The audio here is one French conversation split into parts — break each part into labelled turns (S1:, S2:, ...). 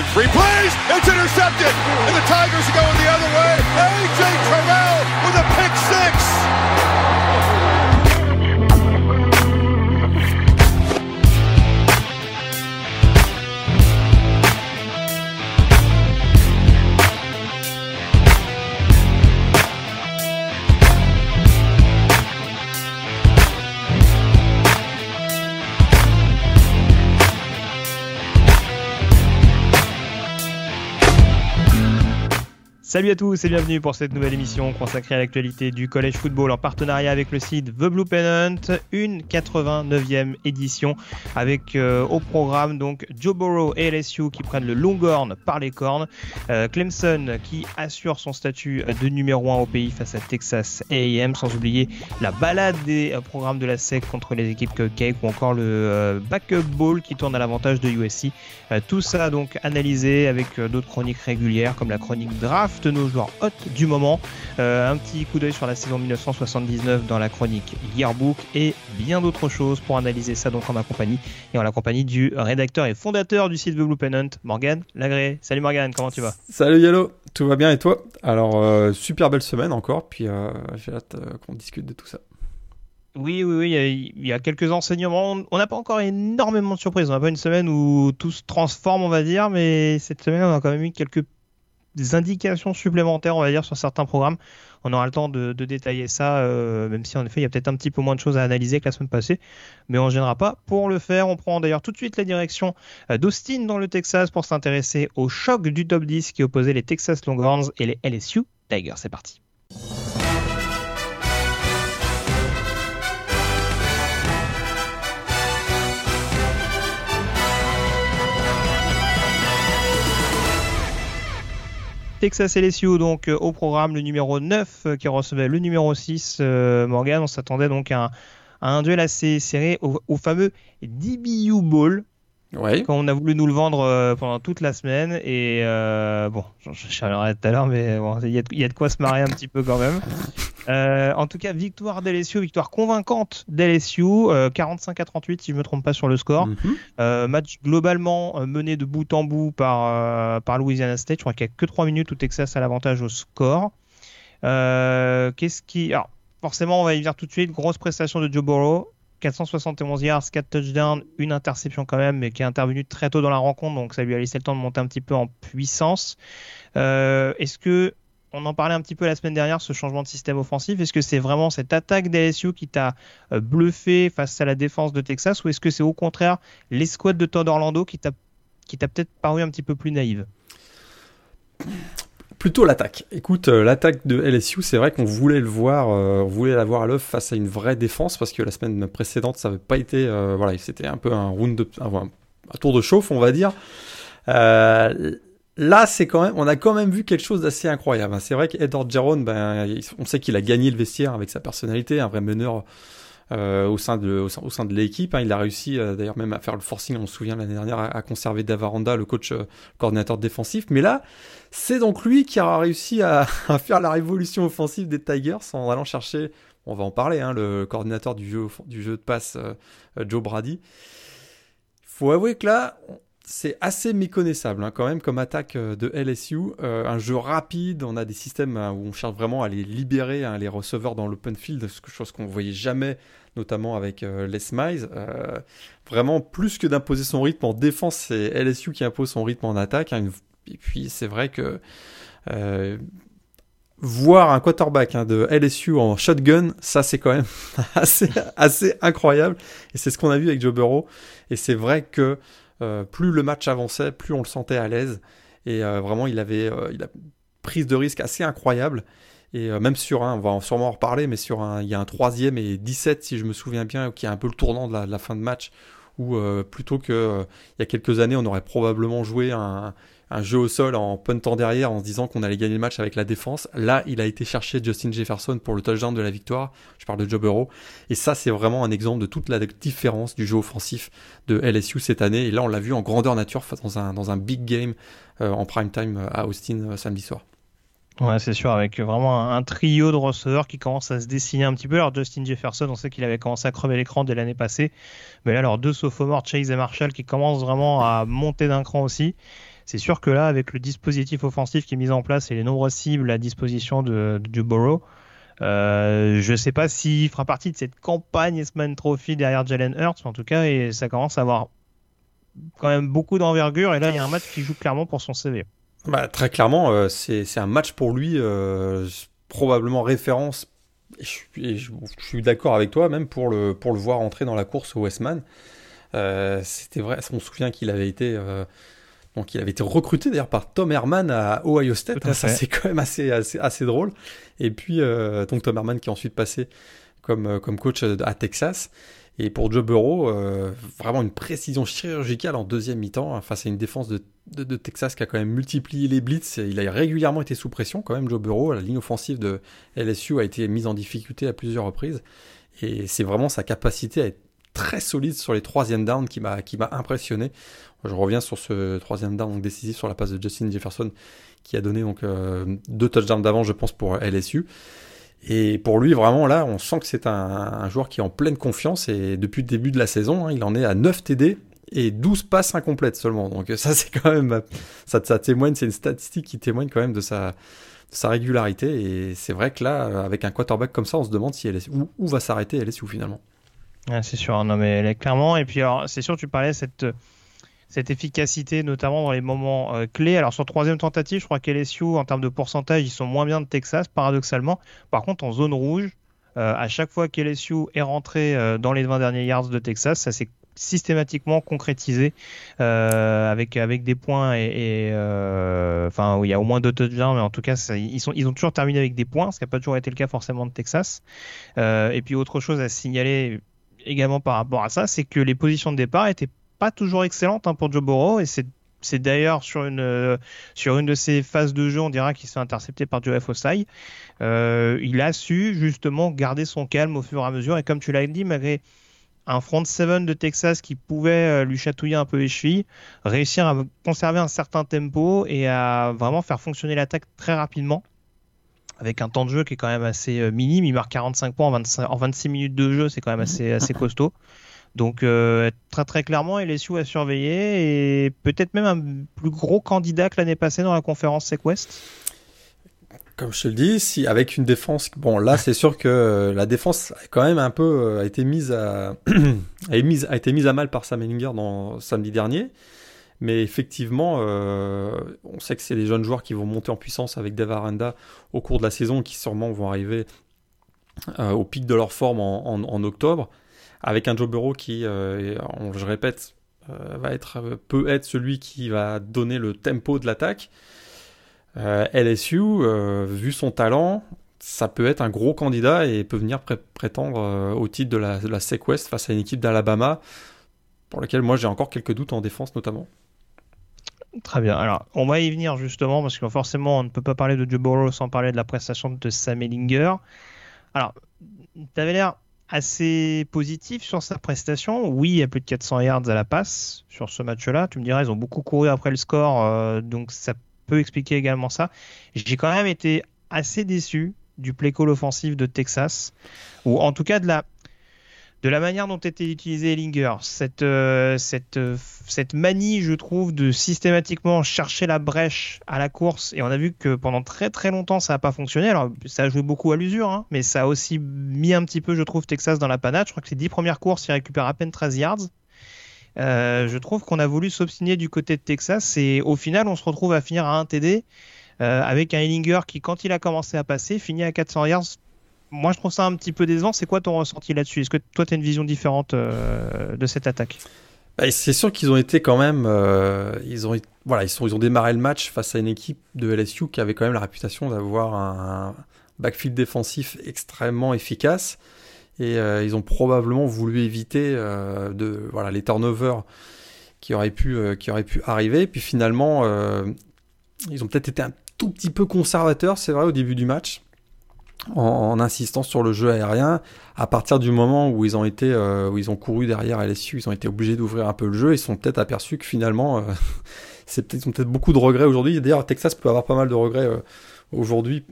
S1: in three plays. It's intercepted. And the Tigers are going the other way. A.J. Terrell
S2: Salut à tous et bienvenue pour cette nouvelle émission consacrée à l'actualité du collège football en partenariat avec le site The Blue Pennant, une 89e édition avec euh, au programme donc Joe Burrow et LSU qui prennent le Longhorn par les cornes, euh, Clemson qui assure son statut de numéro 1 au pays face à Texas A&M, sans oublier la balade des euh, programmes de la SEC contre les équipes Cupcake ou encore le backup ball qui tourne à l'avantage de USC. Tout ça donc analysé avec d'autres chroniques régulières comme la chronique draft de nos joueurs hot du moment. Euh, un petit coup d'œil sur la saison 1979 dans la chronique Yearbook et bien d'autres choses pour analyser ça donc en ma compagnie et en la compagnie du rédacteur et fondateur du site The Blue Pennant, Morgan Lagré. Salut Morgan, comment tu vas?
S3: Salut Yellow, tout va bien et toi? Alors, euh, super belle semaine encore, puis euh, j'ai hâte qu'on discute de tout ça.
S2: Oui, oui, oui, il y a- il y, a quelques enseignements. On n'a pas encore énormément de surprises. On n'a pas une semaine où tout se transforme, on va dire, mais cette semaine, on a quand même eu quelques indications supplémentaires, on va dire, sur certains programmes. On aura le temps de, de détailler ça, euh, même si en effet, il y a peut-être un petit peu moins de choses à analyser que la semaine passée, mais on ne gênera pas. Pour le faire, on prend d'ailleurs tout de suite la direction euh, d'Austin dans le Texas pour s'intéresser au choc du top 10 qui opposait les Texas Longhorns et les LSU Tigers. C'est parti. Texas LSU donc euh, au programme le numéro 9 euh, qui recevait le numéro 6 euh, Morgan. On s'attendait donc à un, duel assez serré au, au fameux DBU Bowl
S3: Ouais.
S2: quand on a voulu nous le vendre euh, pendant toute la semaine et euh, bon j'en parlerai tout à l'heure mais bon il y, a de- il y a de quoi se marrer un petit peu quand même Euh, en tout cas victoire d'LSU victoire convaincante d'LSU euh, 45 à 38 si je me trompe pas sur le score
S3: Mhm.
S2: euh, match globalement euh, mené de bout en bout par, euh, par Louisiana State. Je crois qu'il n'y a que 3 minutes où Texas a l'avantage au score. Euh, Qu'est-ce qui. Alors, forcément, on va y venir tout de suite. Grosse prestation de Joe Burrow. 471 yards, 4 touchdowns, une interception quand même, mais qui est intervenue très tôt dans la rencontre, donc ça lui a laissé le temps de monter un petit peu en puissance. Euh, Est-ce que, on en parlait un petit peu la semaine dernière, ce changement de système offensif, est-ce que c'est vraiment cette attaque d'LSU qui t'a euh, bluffé face à la défense de Texas, ou est-ce que c'est au contraire l'escouade de Todd Orlando qui t'a qui t'a peut-être paru un petit peu plus naïve?
S3: Plutôt l'attaque. Écoute, euh, l'attaque de LSU, c'est vrai qu'on voulait le voir, euh, voulait la voir à l'œuvre face à une vraie défense parce que la semaine précédente, ça n'avait pas été, euh, voilà, c'était un peu un tour de chauffe, on va dire. Là, c'est quand même, on a quand même vu quelque chose d'assez incroyable. C'est vrai qu'Edward Jarone, ben, on sait qu'il a gagné le vestiaire avec sa personnalité, un vrai meneur. Euh, au sein de, au sein, au sein de l'équipe, hein. il a réussi euh, d'ailleurs même à faire le forcing, on se souvient l'année dernière, à, conserver Davaranda, le coach euh, coordinateur défensif. Mais là, c'est donc lui qui a réussi à, faire la révolution offensive des Tigers en allant chercher, on va en parler, hein, le coordinateur du jeu, du jeu de passe, euh, Joe Brady. Il faut avouer que là, c'est assez méconnaissable hein, quand même comme attaque de LSU. Un jeu rapide, on a des systèmes où on cherche vraiment à les libérer, les receveurs dans l'open field, ce- chose qu'on voyait jamais, notamment avec euh, Les Miles. Euh, vraiment, plus que d'imposer son rythme en défense, c'est LSU qui impose son rythme en attaque. hein. Et puis c'est vrai que euh, voir un quarterback hein, de LSU en shotgun, ça c'est quand même assez, incroyable. Et c'est ce qu'on a vu avec Joe Burrow. Et c'est vrai que plus le match avançait, plus on le sentait à l'aise. Et vraiment, il avait euh, prise de risque assez incroyable. Et euh, même sur un, on va en- sûrement en reparler, mais sur un, il y a un troisième et 17, si je me souviens bien, qui est un peu le tournant de la, fin de match, où euh, plutôt que euh, il y a quelques années, on aurait probablement joué un, jeu au sol en puntant derrière en se disant qu'on allait gagner le match avec la défense. Là, il a été chercher Justin Jefferson pour le touchdown de la victoire. Je parle de Joe Burrow. Et ça, c'est vraiment un exemple de toute la différence du jeu offensif de LSU cette année. Et là, on l'a vu en grandeur nature dans un, dans un big game en prime time à Austin samedi soir.
S2: Ouais, c'est sûr, avec vraiment un, trio de receveurs qui commence à se dessiner un petit peu. Alors, Justin Jefferson, on sait qu'il avait commencé à crever l'écran dès l'année passée. Mais là, alors, deux sophomores, Chase et Marshall, qui commencent vraiment à monter d'un cran aussi. C'est sûr que là, avec le dispositif offensif qui est mis en place et les nombreuses cibles à disposition de, de Burrow, euh, je ne sais pas s'il fera partie de cette campagne S-Man Trophy derrière Jalen Hurts, en tout cas, et ça commence à avoir quand même beaucoup d'envergure. Et là, il y a un match qui joue clairement pour son CV.
S3: Bah, très clairement, euh, c'est un match pour lui, euh, probablement référence. Et je, suis d'accord avec toi, même pour le, pour le voir entrer dans la course au Westman. Euh, C'était vrai, on se souvient qu'il avait été. Donc il avait été recruté d'ailleurs par Tom Herman à Ohio State. Hein, ça c'est quand même assez, assez, assez, drôle. Et puis donc Tom Herman qui est ensuite passé comme, comme coach à Texas. Et pour Joe Burrow, euh, vraiment une précision chirurgicale en deuxième mi-temps hein, face à une défense de, Texas qui a quand même multiplié les blitz. Il a régulièrement été sous pression quand même, Joe Burrow. La ligne offensive de LSU a été mise en difficulté à plusieurs reprises. Et c'est vraiment sa capacité à être très solide sur les troisième downs qui m'a impressionné. Je reviens sur ce troisième down décisif sur la passe de Justin Jefferson qui a donné donc euh, deux touchdowns d'avance je pense pour LSU. Et pour lui, vraiment, là, on sent que c'est un, joueur qui est en pleine confiance. Et depuis le début de la saison, hein, il en est à 9 TD et 12 passes incomplètes seulement. Donc ça, c'est quand même... Ça, ça témoigne, c'est une statistique qui témoigne quand même de sa, régularité. Et c'est vrai que là, avec un quarterback comme ça, on se demande où, va s'arrêter LSU finalement.
S2: c'est sûr, non mais elle est clairement. Et puis alors, c'est sûr, tu parlais cette cette efficacité, notamment dans les moments euh, clés. Alors sur troisième tentative, je crois qu'LSU, en termes de pourcentage, ils sont moins bien de Texas, paradoxalement. Par contre, en zone rouge, euh, à chaque fois qu'LSU est rentré euh, dans les 20 derniers yards de Texas, ça s'est systématiquement concrétisé avec avec des points et, enfin où il y a au moins deux touchdowns mais en tout cas ils sont ils ont toujours terminé avec des points ce qui n'a pas toujours été le cas forcément de Texas et puis autre chose à signaler également par rapport à ça c'est que les positions de départ étaient pas toujours excellente hein, pour Joe Burrow et c'est c'est d'ailleurs sur une, euh, sur une de ces phases de jeu, on dira qu'il s'est intercepté par Joe Osai. Euh, il a su justement garder son calme au fur et à mesure. Et comme tu l'as dit, malgré un front seven de Texas qui pouvait euh, lui chatouiller un peu les chevilles, réussir à conserver un certain tempo et à vraiment faire fonctionner l'attaque très rapidement. Avec un temps de jeu qui est quand même assez minime. Il marque 45 points en, en 26 minutes de jeu, c'est quand même assez, assez costaud. Donc euh, très très clairement, LSU à surveiller et peut-être même un plus gros candidat que l'année passée dans la conférence Sequest.
S3: Comme je te le dis, avec une défense, bon là c'est sûr que la défense a quand même un peu euh, été mise à a, été mise à mal par Sam Ellinger dans samedi dernier. Mais effectivement, euh, on sait que c'est les jeunes joueurs qui vont monter en puissance avec Dave Aranda au cours de la saison, qui sûrement vont arriver au pic de leur forme en octobre avec un Joe Burrow qui, euh, je répète, euh, va être, peut être celui qui va donner le tempo de l'attaque. Euh, LSU, vu son talent, ça peut être un gros candidat et peut venir prétendre au titre de la, de la West face à une équipe d'Alabama, pour laquelle moi j'ai encore quelques doutes en défense notamment.
S2: Très bien. Alors, on va y venir justement parce que forcément, on ne peut pas parler de Joe Burrow sans parler de la prestation de Sam Ellinger. Alors, tu avais l'air assez positif sur sa prestation. Oui, il y a plus de 400 yards à la passe sur ce match-là. Tu me diras, ils ont beaucoup couru après le score, euh, donc ça peut expliquer également ça. J'ai quand même été assez déçu du play call offensif de Texas, ou en tout cas de la, de la manière dont était utilisé Ellinger, cette, euh, euh, cette manie, je trouve, de systématiquement chercher la brèche à la course, et on a vu que pendant très très longtemps ça n'a pas fonctionné. Alors ça a joué beaucoup à l'usure, hein, mais ça a aussi mis un petit peu, je trouve, Texas dans la panade. Je crois que les 10 premières courses, il récupère à peine 13 yards. Euh, je trouve qu'on a voulu s'obstiner du côté de Texas, et au final, on se retrouve à finir à 1 TD. avec un Ellinger qui, quand il a commencé à passer, finit à 400 yards moi, je trouve ça un petit peu décevant. C'est quoi ton ressenti là-dessus? Est-ce que toi, tu as une vision différente euh, de cette attaque?
S3: Bah, C'est sûr qu'ils ont été quand même. Euh, ils, ont, voilà, ils, sont, ils ont démarré le match face à une équipe de LSU qui avait quand même la réputation d'avoir un backfield défensif extrêmement efficace. Et euh, ils ont probablement voulu éviter de, voilà, les turnovers qui auraient pu, qui auraient pu arriver. Puis finalement, ils ont peut-être été un tout petit peu conservateurs, c'est vrai, au début du match en, insistant sur le jeu aérien. À partir du moment où ils ont été, euh, où ils ont couru derrière LSU, ils ont été obligés d'ouvrir un peu le jeu. Ils sont peut-être aperçus que finalement, euh, ils ont peut-être beaucoup de regrets aujourd'hui. D'ailleurs, Texas peut avoir pas mal de regrets euh, aujourd'hui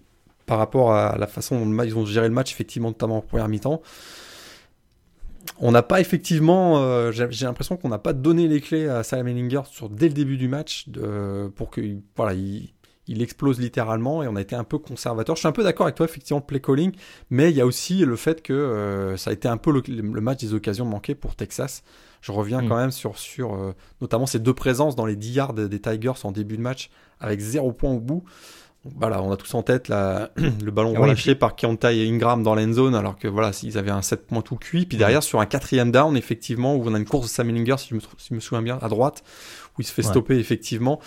S3: par rapport à la façon dont ils ont géré le match, effectivement, notamment en première mi-temps. On n'a pas effectivement, j'ai l'impression qu'on n'a pas donné les clés à Salamenlinger sur dès le début du match pour que voilà, il, il, explose littéralement et on a été un peu conservateur. Je suis un peu d'accord avec toi effectivement play calling, mais il y a aussi le fait que euh, ça a été un peu le, match des occasions manquées pour Texas. Je reviens mm. quand même sur, sur euh, notamment ces deux présences dans les 10 yards des Tigers en début de match avec zéro point au bout. Voilà, on a tous en tête la, le ballon ah relâché par Keontae et Ingram dans l'end zone, alors que voilà, s'ils avaient un 7 points tout cuit. Puis derrière, sur un quatrième down, effectivement, où on a une course de Sam Ellinger, si si je me souviens bien, à droite, où il se fait stopper, effectivement.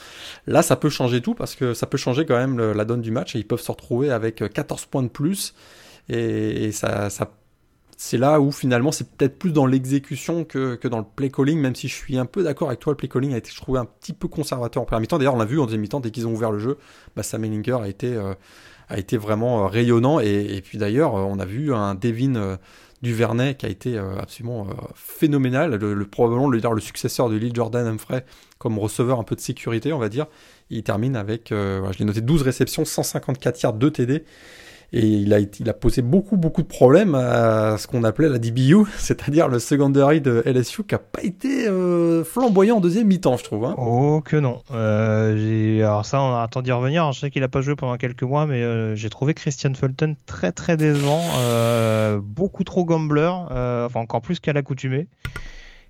S3: Là, ça peut changer tout, parce que ça peut changer quand même la donne du match, et ils peuvent se retrouver avec 14 points de plus. Et, et ça, ça c'est là où finalement c'est peut-être plus dans l'exécution que, que, dans le play calling, même si je suis un peu d'accord avec toi, le play calling a été, je un petit peu conservateur en première mi-temps. D'ailleurs, on l'a vu en deuxième mi-temps, dès qu'ils ont ouvert le jeu, bah, Sam Ellinger a été, euh, a été vraiment euh, rayonnant. Et, puis d'ailleurs, on a vu un Devin euh, Duvernay qui a été absolument phénoménal, le, probablement le, le successeur de Lil Jordan Humphrey comme receveur un peu de sécurité, on va dire. Il termine avec, je l'ai noté, 12 réceptions, 154 yards, 2 TD. Et il a, il a posé beaucoup, beaucoup de problèmes à ce qu'on appelait la DBU, c'est-à-dire le secondary de LSU qui n'a pas été euh, flamboyant en deuxième mi-temps, je trouve. Hein.
S2: Oh que non. Euh, alors ça, on attend d'y revenir. Je sais qu'il n'a pas joué pendant quelques mois, mais euh, j'ai trouvé Christian Fulton très, très décevant. beaucoup trop gambler, enfin encore plus qu'à l'accoutumée.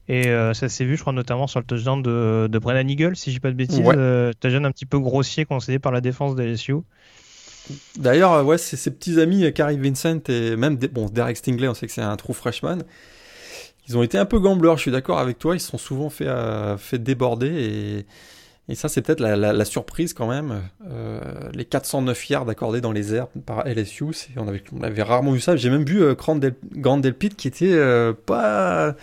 S2: Et ça s'est vu, je crois, notamment sur le touchdown de, de Brennan Eagle, si je dis pas de bêtises. Ouais. touchdown un petit peu grossier conseillé par la défense de LSU.
S3: D'ailleurs, euh, ouais, c'est ses petits amis, euh, Carrie Vincent et même bon, Derek Stingley, on sait que c'est un trou freshman. Ils ont été un peu gambleurs, je suis d'accord avec toi. Ils se sont souvent fait, euh, fait déborder et, et ça, c'est peut-être la, surprise quand même. les 409 yards accordés dans les airs par LSU, on avait, on avait rarement vu ça. J'ai même vu Grand Del, qui était pas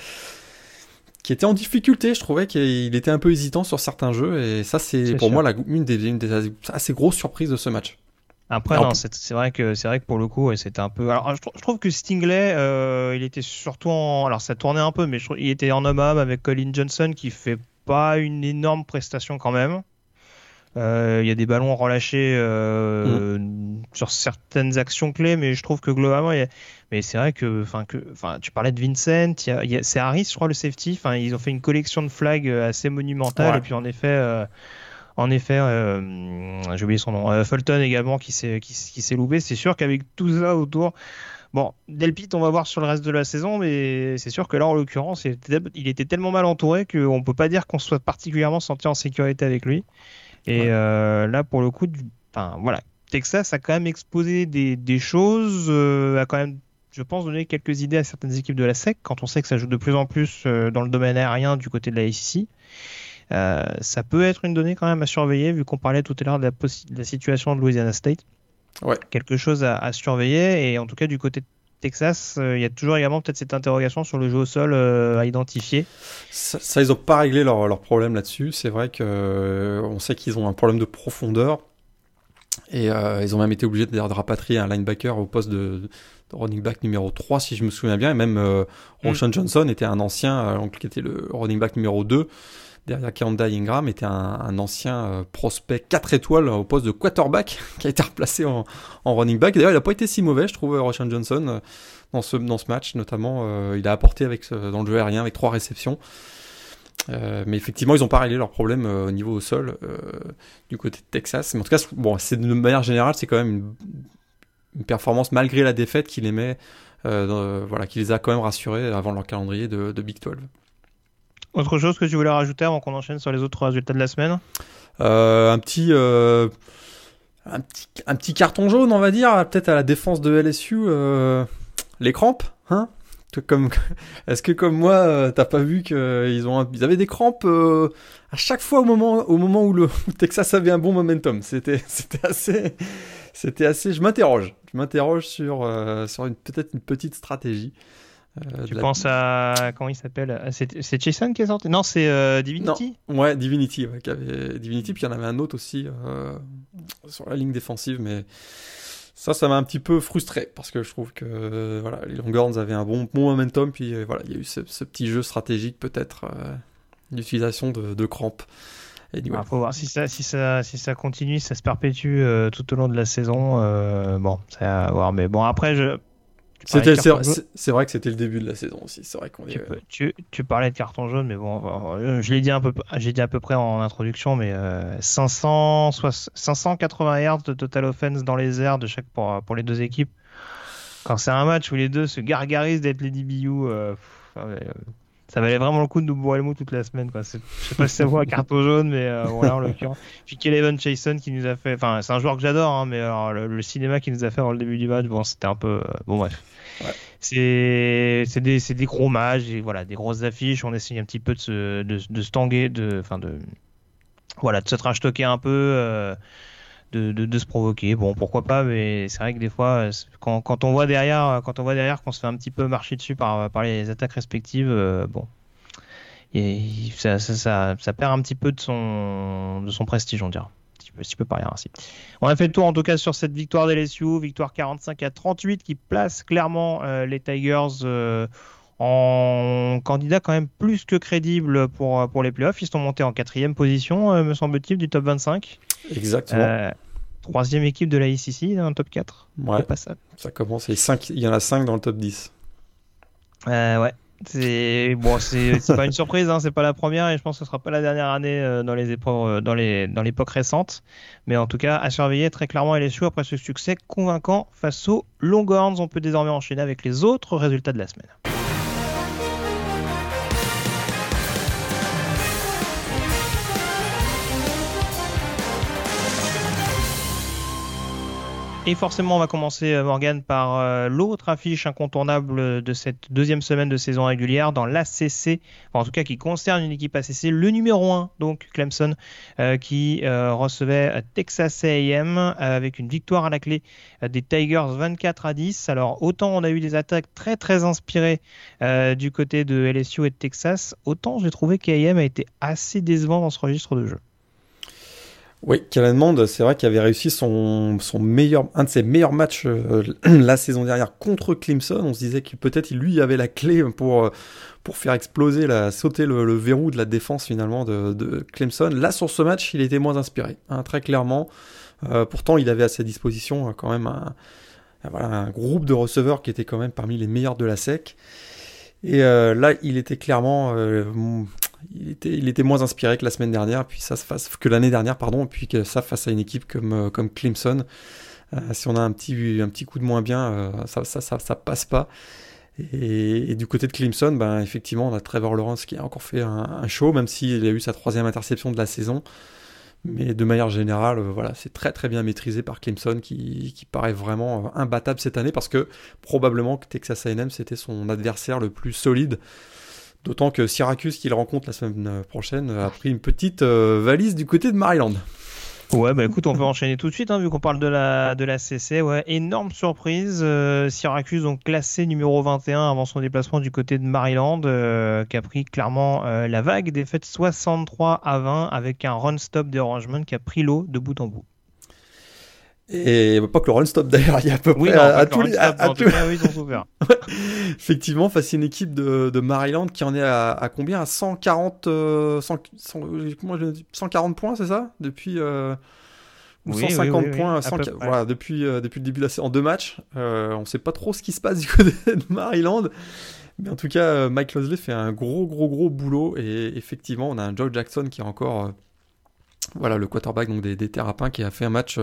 S3: qui était en difficulté. Je trouvais qu'il était un peu hésitant sur certains jeux et ça, c'est pour moi la, une, des, une des assez grosses surprises de ce match.
S2: Après, non, c'est vrai que c'est vrai que pour le coup, c'était un peu. Alors, je, trouve que Stingley, euh, il était surtout en. Alors, ça tournait un peu, mais je il était en homme homme avec Colin Johnson qui fait pas une énorme prestation quand même. Euh, il y a des ballons relâchés euh, mm. sur certaines actions clés, mais je trouve que globalement, y a... mais c'est vrai que, enfin, que, enfin, tu parlais de Vincent, il y a, c'est Harris, je crois, le safety. Enfin, ils ont fait une collection de flags assez monumentale, et puis en effet. En effet, euh, j'ai oublié son nom, euh, Fulton également qui s'est qui, s'est loupé. C'est sûr qu'avec tout ça autour, bon, Delpit, on va voir sur le reste de la saison, mais c'est sûr que là, en l'occurrence, il était, tellement mal entouré qu'on peut pas dire qu'on soit particulièrement senti en sécurité avec lui. Et euh, là, pour le coup, enfin voilà, Texas a quand même exposé des, choses, a quand même je pense, donner quelques idées à certaines équipes de la SEC, quand on sait que ça joue de plus en plus dans le domaine aérien du côté de la SEC. Euh, ça peut être une donnée quand même à surveiller, vu qu'on parlait tout à l'heure de, la, situation de Louisiana State.
S3: Ouais.
S2: Quelque chose à, surveiller. Et en tout cas, du côté de Texas, euh, il y a toujours également peut-être cette interrogation sur le jeu au sol euh, à identifier.
S3: Ça, ils n'ont pas réglé leur, leur problème là-dessus. C'est vrai que on sait qu'ils ont un problème de profondeur. Et ils ont même été obligés de, de, rapatrier un linebacker au poste de, running back numéro 3, si je me souviens bien. Et même mm. Roshan Johnson était un ancien, qui était le running back numéro 2 derrière Keonda Ingram était un, ancien euh, prospect 4 étoiles au poste de quarterback qui a été replacé en, running back. D'ailleurs, il n'a pas été si mauvais, je trouve, Roshan Johnson, euh, dans ce, match notamment. Euh, il a apporté avec, dans le jeu aérien avec trois réceptions. mais effectivement, ils n'ont pas réglé leur problème au niveau au sol du côté de Texas. Mais en tout cas, de manière générale, c'est quand même une, performance malgré la défaite qui les met, voilà, qui les a quand même rassurés avant leur calendrier de Big 12.
S2: Autre chose que tu voulais rajouter avant qu'on enchaîne sur les autres résultats de la semaine
S3: euh, un, petit, euh, un, petit, un petit carton jaune, on va dire, peut-être à la défense de LSU. Euh, les crampes, hein Est-ce que comme moi, t'as pas vu qu'ils ils avaient des crampes à chaque fois au moment, au moment où le Texas avait un bon momentum C'était, assez, assez. Je m'interroge, je m'interroge sur, sur peut-être une petite stratégie.
S2: Euh, tu penses à. Comment il s'appelle C'est Jason qui est sorti? Non, c'est euh, Divinity?
S3: Ouais, Divinity. Ouais, avait... Divinity, puis il y en avait un autre aussi euh, sur la ligne défensive, mais ça, ça m'a un petit peu frustré parce que je trouve que voilà, les Longhorns avaient un bon, bon momentum, puis voilà, il y a eu ce, petit jeu stratégique peut-être d'utilisation de, de, crampes.
S2: Il ah, faut voir si ça, si ça, si ça continue, ça se perpétue tout au long de la saison. bon, c'est à voir. Mais bon, après, je,
S3: C'était, c'est, vrai que c'était le début de la saison aussi. C'est vrai qu'on
S2: tu, tu, tu, parlais de carton jaune, mais bon, euh, je l'ai dit un peu, j'ai dit à peu près en introduction, mais 500, 580 yards de total offense dans les airs de chaque pour, pour les deux équipes. Quand c'est un match où les deux se gargarisent d'être les DBU, euh, ça valait vraiment le coup de nous boire le mot toute la semaine. Quoi. Je sais pas si ça voit un carton jaune, mais euh, voilà, en l'occurrence. Puis Kelevan Chason qui nous a fait. Enfin, c'est un joueur que j'adore, hein, mais alors, le, cinéma qu'il nous a fait dans le début du match, bon, c'était un peu. Euh, bon, bref. Ouais. C'est des, des, gros matchs, et voilà, des grosses affiches. On essaye un petit peu de se, de, de se tanguer, de, enfin de, voilà, de se trash talker un peu. Euh, de, se provoquer. Bon, pourquoi pas, mais c'est vrai que des fois, quand, quand, on voit derrière, quand on voit derrière qu'on se fait un petit peu marcher dessus par, par les attaques respectives, euh, bon, et ça, ça, ça, perd un petit peu de son, de son prestige, on dirait. Si je peux parler ainsi. On a fait le tour en tout cas sur cette victoire LSU, victoire 45 à 38 qui place clairement euh, les Tigers euh, en candidat quand même plus que crédible pour, pour les playoffs. Ils sont montés en quatrième position, me semble-t-il, du top 25.
S3: Exactement. Euh,
S2: troisième équipe de la ICC dans le top 4.
S3: Ouais. Pas ça. ça commence. Il y en a 5 dans le top 10.
S2: Euh, ouais. C'est bon, c'est pas une surprise, hein, c'est pas la première et je pense que ce sera pas la dernière année euh, dans les époques, dans les dans l'époque récente. Mais en tout cas, à surveiller très clairement LSU après ce succès convaincant face aux Longhorns. On peut désormais enchaîner avec les autres résultats de la semaine. Et forcément, on va commencer, euh, Morgan, par euh, l'autre affiche incontournable de cette deuxième semaine de saison régulière dans l'ACC, en tout cas qui concerne une équipe ACC, le numéro 1, donc Clemson, euh, qui recevait Texas AM avec une victoire à la clé des Tigers 24 à 10. Alors, autant on a eu des attaques très très inspirées du côté de LSU et de Texas, autant j'ai trouvé qu'AM a été assez décevant dans ce registre de jeu.
S3: Oui, Mond, c'est vrai qu'il avait réussi son, meilleur, un de ses meilleurs matchs euh, la saison dernière contre Clemson. On se disait que peut-être lui avait la clé pour, euh, pour faire exploser, la, sauter le, verrou de la défense finalement de, de, Clemson. Là, sur ce match, il était moins inspiré, hein, très clairement. Euh, pourtant, il avait à sa disposition quand même un, voilà, un groupe de receveurs qui était quand même parmi les meilleurs de la SEC. Et là, il était clairement il était, moins inspiré que la semaine dernière, puis ça face, que l'année dernière, pardon, puis que ça face à une équipe comme, euh, comme Clemson. Euh, si on a un petit, un petit coup de moins bien, euh, ça, ça, ça, ça, passe pas. Et, du côté de Clemson, ben, effectivement, on a Trevor Lawrence qui a encore fait un, show, même s'il a eu sa troisième interception de la saison. Mais de manière générale, voilà, c'est très très bien maîtrisé par Clemson qui, qui, paraît vraiment imbattable cette année parce que probablement que Texas AM c'était son adversaire le plus solide D'autant que Syracuse, qu'il rencontre la semaine prochaine, a pris une petite euh, valise du côté de Maryland.
S2: Ouais, bah écoute, on peut enchaîner tout de suite, hein, vu qu'on parle de la, de la CC. Ouais, énorme surprise. Euh, Syracuse ont classé numéro 21 avant son déplacement du côté de Maryland, euh, qui a pris clairement la vague, défaite 63 à 20 avec un run-stop d'arrangement qui a pris l'eau de bout en bout.
S3: Et pas que le run-stop d'ailleurs, il y a à peu près à, tous les. Effectivement, face à une équipe de, de, Maryland qui en est à, combien? À 140, 100, 140 points, c'est ça? Depuis. Euh, ou 150 points voilà, depuis, euh, depuis le début de la saison en deux matchs. Euh, on ne sait pas trop ce qui se passe du côté de Maryland. Mais en tout cas, Mike Losley fait un gros, gros, gros boulot. Et effectivement, on a un Joe Jackson qui est encore. voilà, le quarterback donc des, des Terrapins qui a fait un match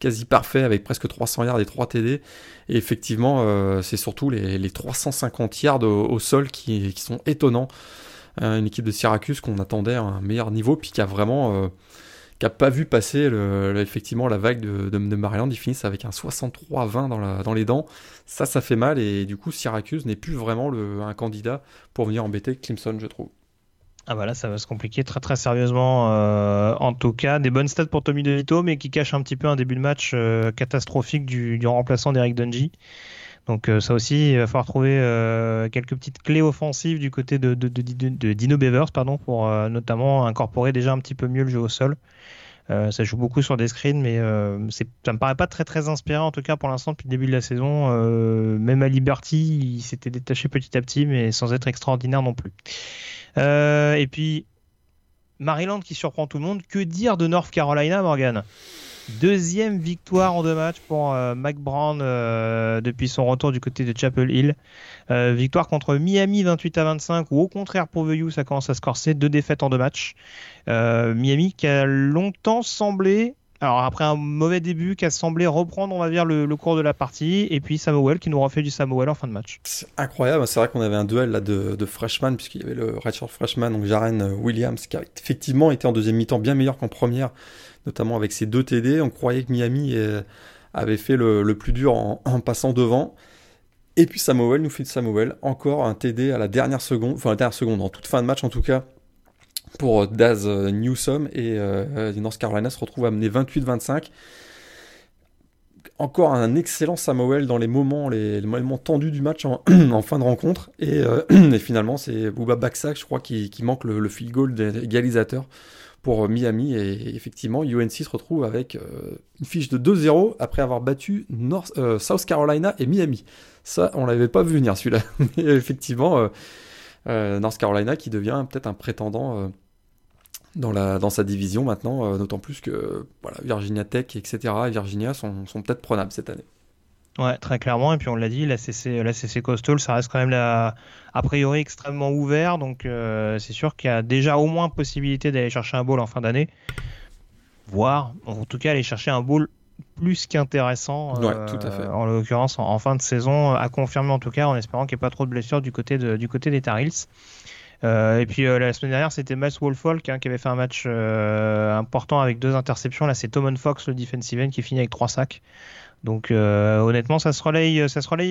S3: quasi parfait avec presque 300 yards et 3 TD. Et effectivement, euh, c'est surtout les, 350 yards au, sol qui, sont étonnants. Euh, une équipe de Syracuse qu'on attendait à un meilleur niveau, puis qui a vraiment euh, pas vu passer effectivement la vague de, de, Maryland. Ils finissent avec un 63-20 dans, dans les dents. Ça, ça fait mal. Et du coup, Syracuse n'est plus vraiment un candidat pour venir embêter Clemson, je trouve.
S2: Ah bah là, ça va se compliquer très très sérieusement. Euh, en tout cas, des bonnes stats pour Tommy DeVito, mais qui cache un petit peu un début de match euh, catastrophique du, remplaçant d'Eric Dungy. Donc euh, ça aussi, il va falloir trouver quelques petites clés offensives du côté de, Dino Beavers, pardon, pour notamment incorporer déjà un petit peu mieux le jeu au sol. ça joue beaucoup sur des screens, mais ça me paraît pas très très inspirant en tout cas pour l'instant depuis le début de la saison. même à Liberty, il s'était détaché petit à petit, mais sans être extraordinaire non plus. Et puis Maryland qui surprend tout le monde. Que dire de North Carolina, Morgan? Deuxième victoire en deux matchs pour euh, Mac Brown euh, depuis son retour du côté de Chapel Hill. Euh, victoire contre Miami 28 à 25 ou au contraire pour The U ça commence à se corser. Deux défaites en deux matchs. Miami qui a longtemps semblé alors après un mauvais début qui a semblé reprendre, on va dire, le, cours de la partie, et puis Samuel qui nous refait du Samuel en fin de match.
S3: C'est incroyable, c'est vrai qu'on avait un duel là de, freshman, puisqu'il y avait le redshirt freshman, donc Jaren Williams, qui a effectivement été en deuxième mi-temps bien meilleur qu'en première, notamment avec ses deux TD. On croyait que Miami euh, avait fait le, plus dur en, passant devant. Et puis Samuel nous fait de Samuel, encore un TD à la dernière seconde, enfin la dernière seconde, en toute fin de match en tout cas, pour Daz euh, Newsom et euh, North Carolina se retrouve à mener 28-25. Encore un excellent Samuel dans les moments, les, moments tendus du match en, fin de rencontre. Et, finalement, c'est Bouba Baksak, je crois, qui, manque le, field goal d'égalisateur pour Miami. Et effectivement, UNC se retrouve avec euh, une fiche de 2-0 après avoir battu euh, South Carolina et Miami. Ça, on l'avait pas vu venir celui-là. Mais effectivement, euh, North Carolina qui devient peut-être un prétendant dans, la, dans sa division maintenant, d'autant plus que voilà, Virginia Tech, etc. et Virginia sont, sont peut-être prenables cette année.
S2: Ouais, très clairement. Et puis on l'a dit, la CC, la CC Coastal, ça reste quand même la, a priori extrêmement ouvert. Donc euh, c'est sûr qu'il y a déjà au moins possibilité d'aller chercher un bowl en fin d'année. Voire, en tout cas, aller chercher un bowl plus qu'intéressant.
S3: Ouais, tout à fait.
S2: En l'occurrence, en, fin de saison, à confirmer en tout cas, en espérant qu'il n'y ait pas trop de blessures du côté, de, du côté des Tar Heels. Euh, et puis euh, la semaine dernière, c'était Miles Wolfolk hein, qui avait fait un match important avec deux interceptions. Là, c'est Tomon Fox, le defensive end, qui finit avec trois sacs. Donc euh, honnêtement, ça se relaye,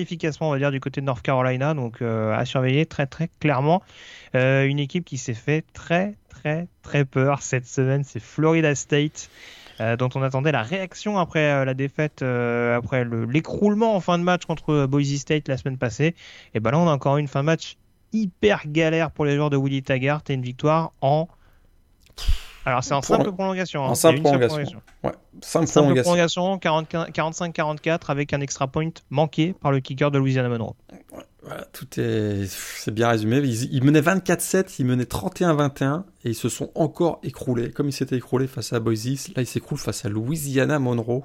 S2: efficacement, on va dire, du côté de North Carolina. Donc euh, à surveiller très très clairement. Euh, une équipe qui s'est fait très très très peur cette semaine, c'est Florida State. dont on attendait la réaction après la défaite, après l'écroulement en fin de match contre Boise State la semaine passée. Et ben là, on a encore une fin de match hyper galère pour les joueurs de Willie Taggart et une victoire en alors c'est en simple prolongation.
S3: En hein. simple prolongation. Ouais,
S2: simple, prolongation. 45-44 avec un extra point manqué par le kicker de Louisiana Monroe.
S3: Voilà, tout est, c'est bien résumé. Ils, menaient 24-7, ils menaient 31-21 et ils se sont encore écroulés. Comme ils s'étaient écroulés face à Boise, là ils s'écroulent face à Louisiana Monroe.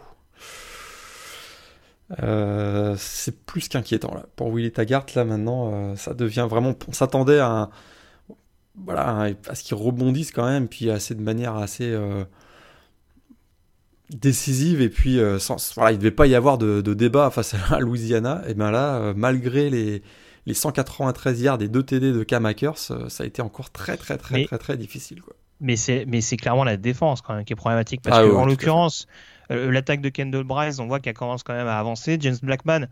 S3: Euh, c'est plus qu'inquiétant là. Pour Willie Taggart, là maintenant, euh, ça devient vraiment. On s'attendait à un, voilà, à ce qu'ils rebondissent quand même, puis assez de manière assez euh, décisive. Et puis, sans, voilà, il ne devait pas y avoir de, débat face à Louisiana. Et bien là, malgré les, les 193 yards des deux TD de Cam Akers, ça a été encore très, très, très, très, très, difficile. Quoi.
S2: Mais c'est, mais c'est clairement la défense quand même qui est problématique. Parce ah qu'en l'occurrence, l'attaque de Kendall Bryce, on voit qu'elle commence quand même à avancer. James Blackman,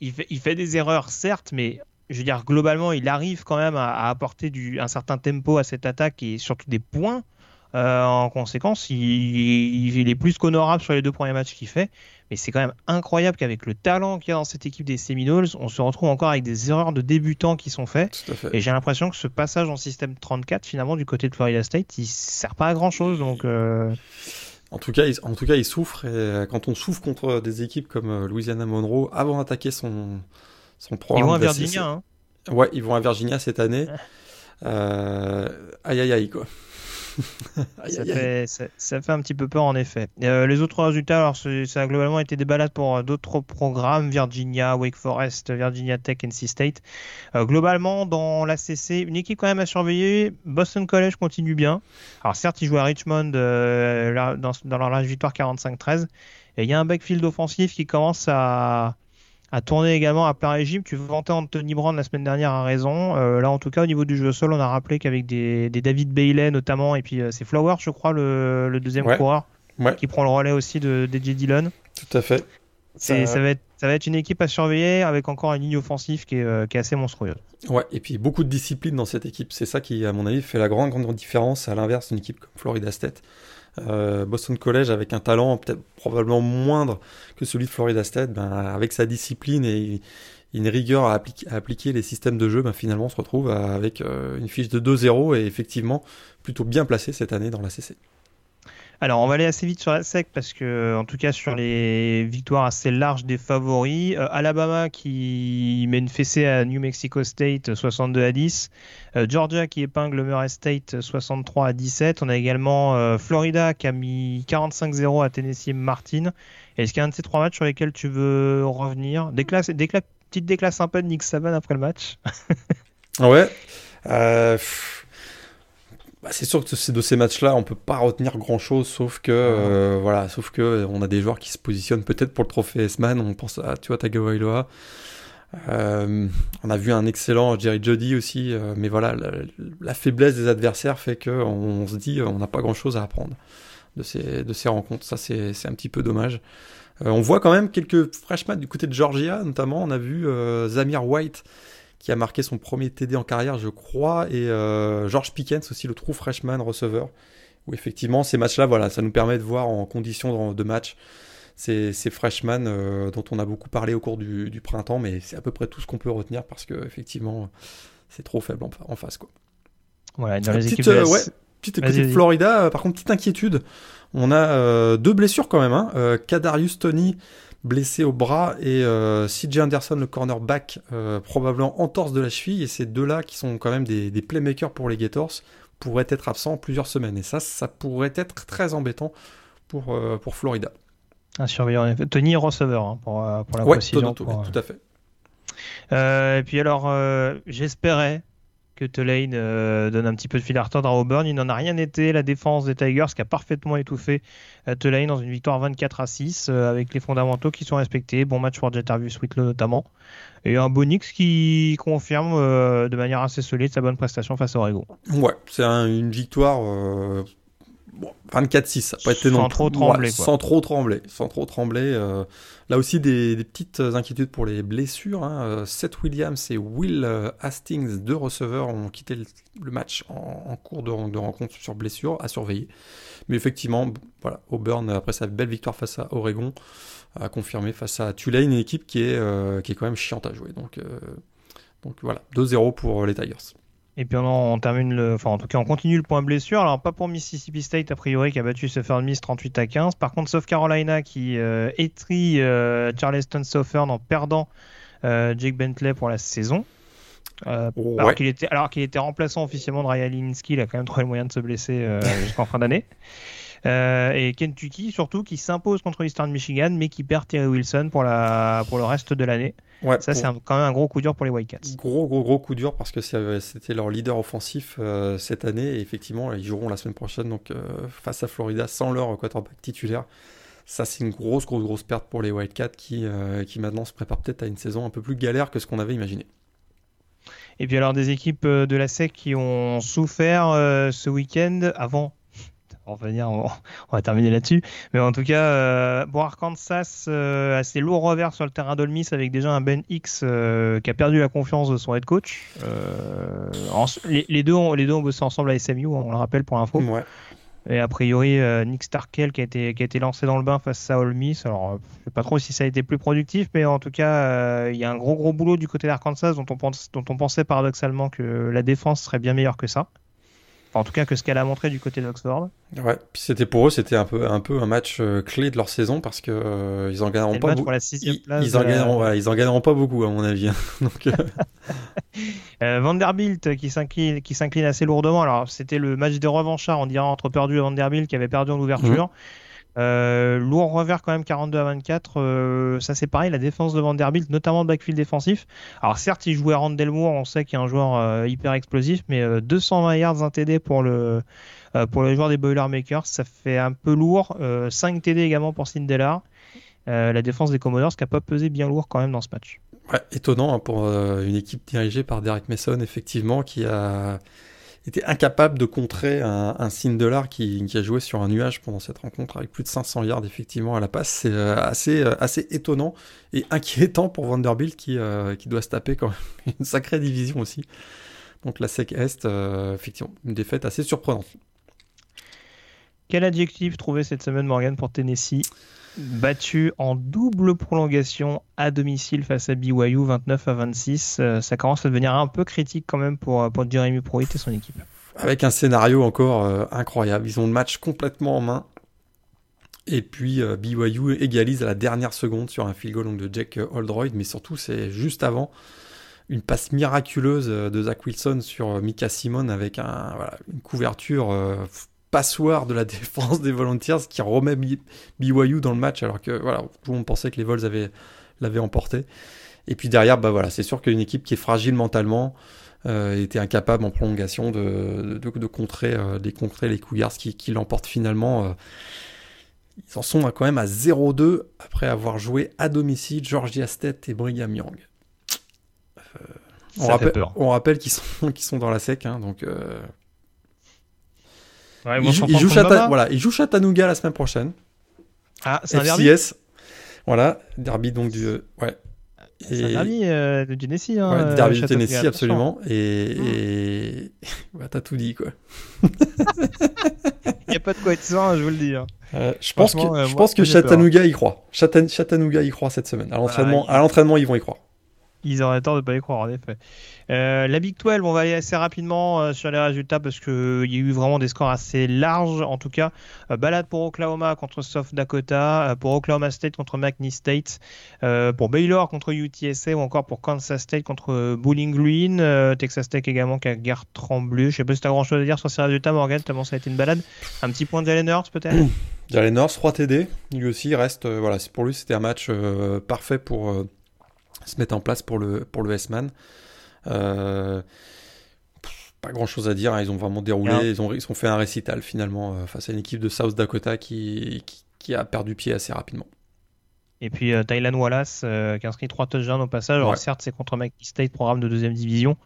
S2: il fait, il fait des erreurs, certes, mais je veux dire, globalement, il arrive quand même à, apporter du, un certain tempo à cette attaque et surtout des points. Euh, en conséquence, il, est plus qu'honorable sur les deux premiers matchs qu'il fait. Mais c'est quand même incroyable qu'avec le talent qu'il y a dans cette équipe des Seminoles, on se retrouve encore avec des erreurs de débutants qui sont faites. Et j'ai l'impression que ce passage en système 34, finalement, du côté de Florida State, il sert pas à grand chose. Donc. Euh,
S3: en tout, cas, il, en tout cas, il souffre. Et quand on souffre contre des équipes comme euh, Louisiana Monroe, avant d'attaquer son,
S2: ils vont à Virginia. Hein.
S3: Ouais, ils vont à Virginia cette année. Euh, aïe aïe aïe quoi.
S2: ça, Fait, ça, fait, un petit peu peur en effet. Euh, les autres résultats, alors ça a globalement été des balades pour euh, d'autres programmes, Virginia, Wake Forest, Virginia Tech, NC State. globalement, dans l'ACC, une équipe quand même à surveiller. Boston College continue bien. Alors certes, ils jouent à Richmond dans, dans, leur victoire 45-13. Et il y a un backfield offensif qui commence à, a tourné également à plein régime. Tu vantais Anthony Brand la semaine dernière à raison. Euh, là, en tout cas, au niveau du jeu au sol, on a rappelé qu'avec des, David Bailey notamment, et puis euh, c'est Flowers, je crois, le, deuxième coureur, qui prend le relais aussi de DJ Dillon.
S3: Tout à fait.
S2: Ça... ça... va être, ça va être une équipe à surveiller avec encore une ligne offensive qui est, euh, qui est assez monstrueuse.
S3: Ouais, et puis beaucoup de discipline dans cette équipe. C'est ça qui, à mon avis, fait la grande, grande différence à l'inverse d'une équipe comme Florida State. Euh, Boston College avec un talent probablement moindre que celui de Florida State, ben, avec sa discipline et une rigueur à, appliquer les systèmes de jeu, ben, finalement on se retrouve avec euh, une fiche de 2-0 et effectivement plutôt bien placé cette année dans la CC.
S2: Alors, on va aller assez vite sur la SEC parce que, en tout cas, sur les victoires assez larges des favoris, euh, Alabama qui met une fessée à New Mexico State 62 à 10, euh, Georgia qui épingle Murray State 63 à 17. On a également euh, Florida qui a mis 45-0 à Tennessee Martin. Est-ce qu'il y a un de ces trois matchs sur lesquels tu veux revenir? Classes, des petite déclasse sympa de Nick Saban après le match.
S3: ouais. Euh, bah, c'est sûr que de ces matchs-là, on peut pas retenir grand-chose, sauf que euh, voilà, sauf que on a des joueurs qui se positionnent peut-être pour le trophée S-Man. On pense à tu vois Tagovailoa. Euh, on a vu un excellent Jerry Jody aussi, euh, mais voilà, la, faiblesse des adversaires fait que on, se dit on n'a pas grand-chose à apprendre de ces de ces rencontres. Ça c'est un petit peu dommage. on voit quand même quelques freshmen du côté de Georgia, notamment. On a vu Zamir White qui a marqué son premier TD en carrière, je crois, et euh, George Pickens aussi, le true freshman receveur. Où effectivement, ces matchs-là, voilà, ça nous permet de voir en conditions de match ces, ces freshmen euh, dont on a beaucoup parlé au cours du, printemps, mais c'est à peu près tout ce qu'on peut retenir parce que effectivement, c'est trop faible en, face, quoi.
S2: Voilà, dans les
S3: petite,
S2: équipes
S3: euh, ouais, petite, Florida, par contre, petite inquiétude. On a deux blessures quand même. Hein. Kadarius Tony blessé au bras et euh, CJ Anderson, le cornerback, euh, probablement en torse de la cheville. Et ces deux-là, qui sont quand même des, playmakers pour les Gators, pourraient être absents plusieurs semaines. Et ça, ça pourrait être très embêtant pour, euh, pour Florida.
S2: Un surveillant, Tony receveur hein, pour, pour la
S3: ouais, précision. Tout, tout, à fait.
S2: et puis alors, j'espérais que Tulane euh, donne un petit peu de fil à retordre à Auburn. Il n'en a rien été. La défense des Tigers qui a parfaitement étouffé euh, Tulane dans une victoire 24 à 6 euh, avec les fondamentaux qui sont respectés. Bon match pour Jetervus Whitlow notamment. Et un Bonix qui confirme de manière assez solide sa bonne prestation face à Oregon.
S3: Ouais, c'est une victoire 24-6, ça n'a pas été
S2: non sans trop trembler.
S3: Sans trop trembler. Sans trop trembler. Euh, là aussi, des, petites inquiétudes pour les blessures. Hein. Euh, Seth Williams et Will euh, Hastings, deux receveurs, ont quitté le, match en, cours de, rencontre sur blessure à surveiller. Mais effectivement, voilà, Auburn, après sa belle victoire face à Oregon, a confirmé face à Tulane, une équipe qui est, qui est quand même chiante à jouer. Donc, donc voilà, 2-0 pour les Tigers.
S2: Et puis on, termine le, enfin en tout cas on continue le point blessure. Alors pas pour Mississippi State a priori qui a battu Southern Miss 38 à 15. Par contre South Carolina qui euh, étrit euh, Charleston Southern en perdant euh, Jake Bentley pour la saison. alors qu'il était, alors qu'il était remplaçant officiellement de Ryan Linsky, il a quand même trouvé le moyen de se blesser jusqu'en fin d'année. Euh, et Kentucky surtout qui s'impose contre Eastern Michigan mais qui perd Terry Wilson pour, la, pour le reste de l'année. Ouais, ça c'est quand même un gros coup dur pour les White Cats.
S3: Gros gros gros coup dur parce que c'était leur leader offensif euh, cette année et effectivement ils joueront la semaine prochaine donc euh, face à Florida sans leur quarterback titulaire. Ça c'est une grosse grosse grosse perte pour les White Cats qui, qui maintenant se préparent peut-être à une saison un peu plus galère que ce qu'on avait imaginé.
S2: Et puis alors des équipes de la SEC qui ont souffert ce week-end avant on va dire, on, va terminer là-dessus. Mais en tout cas, euh, bon, Arkansas, euh, assez lourd revers sur le terrain d'Olmis avec déjà un Ben X euh, qui a perdu la confiance de son head coach. les, deux ont, les deux ont bossé ensemble à SMU, on le rappelle pour l'info. Et a priori, Nick Starkel qui a, été, qui a été lancé dans le bain face à Ole Miss. Alors, je sais pas trop si ça a été plus productif, mais en tout cas, il y a un gros gros boulot du côté d'Arkansas dont on, pense, dont on pensait paradoxalement que la défense serait bien meilleure que ça en tout cas, que ce qu'elle a montré du côté d'Oxford.
S3: Ouais, puis c'était pour eux, c'était un peu, un peu un match euh, clé de leur saison parce que euh, ils en gagneront pas beaucoup. Ils, ils, en gagneront, ils en gagneront pas beaucoup à mon avis. Hein. Donc,
S2: euh. Vanderbilt qui s'incline, qui s'incline assez lourdement. Alors c'était le match des revanchards, on dirait entre Purdue et Vanderbilt qui avait perdu en ouverture. Mhm. Euh, lourd revers quand même 42 à 24. Euh, ça c'est pareil, la défense de Vanderbilt, notamment backfield défensif. Alors certes, il jouait Randall Moore, on sait qu'il a un joueur euh, hyper explosif, mais 220 yards, un TD pour le pour le joueur des Boilermakers, ça fait un peu lourd. 5 TD également pour Sindelar. la défense des Commodores qui a pas pesé bien lourd quand même dans ce match.
S3: Ouais, étonnant hein, pour une équipe dirigée par Derek Mason, effectivement, qui a était incapable de contrer un, un Sindelar qui, a joué sur un nuage pendant cette rencontre avec plus de 500 yards effectivement à la passe. C'est euh, assez, euh, assez étonnant et inquiétant pour Vanderbilt qui, euh, qui doit se taper quand même une sacrée division aussi. Donc la SEC Est, effectivement, une défaite assez surprenante.
S2: Quel adjectif trouver cette semaine Morgan pour Tennessee? Battu en double prolongation à domicile face à BYU 29 à 26. Euh, ça commence à devenir un peu critique quand même pour, euh, pour Jeremy Pruitt et son équipe.
S3: Avec un scénario encore euh, incroyable. Ils ont le match complètement en main. Et puis BYU égalise à la dernière seconde sur un field goal de Jack Oldroyd, mais surtout c'est juste avant une passe miraculeuse de Zach Wilson sur Mika Simon avec un, une couverture passoire de la défense des Volunteers qui remet BYU dans le match alors que voilà, tout le monde pensait que les Vols avaient, l'avaient emporté. Et puis derrière, bah voilà, c'est sûr qu'une équipe qui est fragile mentalement euh, était incapable en prolongation de, de, contrer, euh, contrer les Cougars qui, qui l'emportent finalement. Euh, ils en sont quand même à 0-2 après avoir joué à domicile Georgia State et Brigham Young. on, rappelle, on, rappelle, qu'ils sont, qu'ils sont dans la sec, hein, donc il, joue, voilà, il joue Chattanooga la semaine prochaine.
S2: Ah, c'est un derby
S3: Voilà, derby donc du. Ouais.
S2: C'est un derby euh, de Tennessee. Hein,
S3: ouais, derby de Tennessee, absolument. Et. Hmm. et... bah, t'as tout dit, quoi.
S2: Il n'y a pas de quoi être sans, je vous le dis. Hein.
S3: Euh, je pense que, euh, je pense que Chattanooga y croit. Chattanooga y croit cette semaine. À l'entraînement, à l'entraînement, ils vont y croire.
S2: Ils auraient tort de ne pas y croire, en effet. Euh, la Big 12, on va aller assez rapidement euh, sur les résultats parce qu'il euh, y a eu vraiment des scores assez larges. En tout cas, balade pour Oklahoma contre South Dakota, pour Oklahoma State contre McNeese State, pour Baylor contre UTSA ou encore pour Kansas State contre Bowling Green, Texas Tech également qui a guère tremblé. Je sais pas si tu as grand chose à dire sur ces résultats, Morgan, tellement ça a été une balade. Un petit point de Jalen Hurts peut-être?
S3: Jalen Hurts, 3 TD. Lui aussi, reste. voilà, pour lui, c'était un match parfait pour se mettre en place pour le, pour le S-Man. Euh, pas grand chose à dire, hein. ils ont vraiment déroulé, ils ont, ils ont fait un récital finalement euh, face à une équipe de South Dakota qui, qui, a perdu pied assez rapidement.
S2: Et puis euh, Tylan Wallace euh, qui a inscrit 3 touchdowns au passage. Alors certes c'est contre McKee State, programme de deuxième division,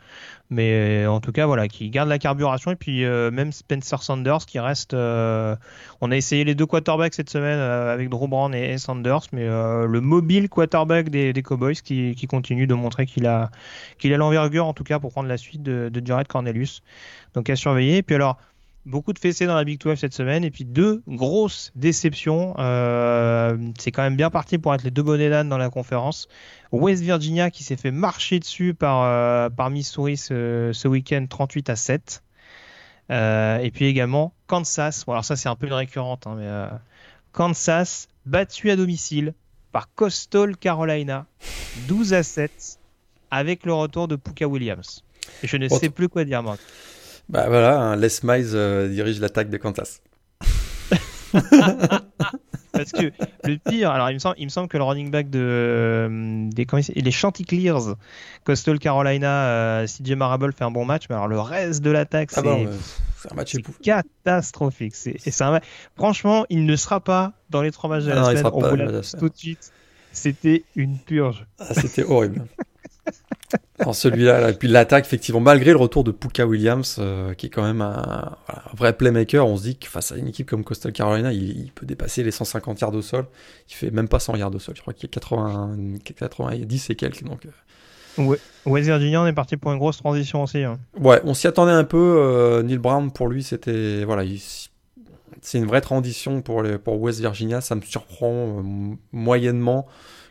S2: mais en tout cas voilà, qui garde la carburation. Et puis même Spencer Sanders qui reste. on a essayé les deux quarterbacks cette semaine avec Drew Brown et, Sanders, mais le mobile quarterback des, des Cowboys qui, qui, continue de montrer qu'il a qu'il a l'envergure en tout cas pour prendre la suite de, de Jared Cornelius. Donc à surveiller. Et puis alors beaucoup de fessées dans la Big 12 cette semaine et puis deux grosses déceptions. Euh, c'est quand même bien parti pour être les deux bonnets d'âne dans la conférence. West Virginia qui s'est fait marcher dessus par, euh, par Missouri ce, ce week-end 38 à 7. Euh, et puis également Kansas. Bon, alors ça c'est un peu une récurrente, hein, mais Kansas battu à domicile par Coastal Carolina 12 à 7 avec le retour de Puka Williams. Et je ne sais plus quoi dire, Marc.
S3: Bah voilà, hein, Les Miles euh, dirige l'attaque de Kansas.
S2: Parce que le pire, alors il me semble, il me semble que le running back de euh, des les Chanticleers, Coastal Carolina, euh, CJ Marable fait un bon match, mais alors le reste de l'attaque, ah c'est un match catastrophique. C'est, un... Franchement, il ne sera pas dans les trois matchs de la ah semaine. On vous tout de suite. C'était une purge.
S3: Ah, c'était horrible. En celui-là, puis l'attaque, effectivement, malgré le retour de Puka Williams, euh, qui est quand même un, vrai playmaker, on se dit que face à une équipe comme Coastal Carolina, il, peut dépasser les 150 yards au sol. Il fait même pas 100 yards au sol. Je crois qu'il y a 80, 90 et quelques. Donc,
S2: euh. ouais. West Virginia, on est parti pour une grosse transition aussi. Hein.
S3: Ouais, on s'y attendait un peu. Euh, Neil Brown, pour lui, c'était. Voilà, c'est une vraie transition pour, les, pour West Virginia. Ça me surprend moyennement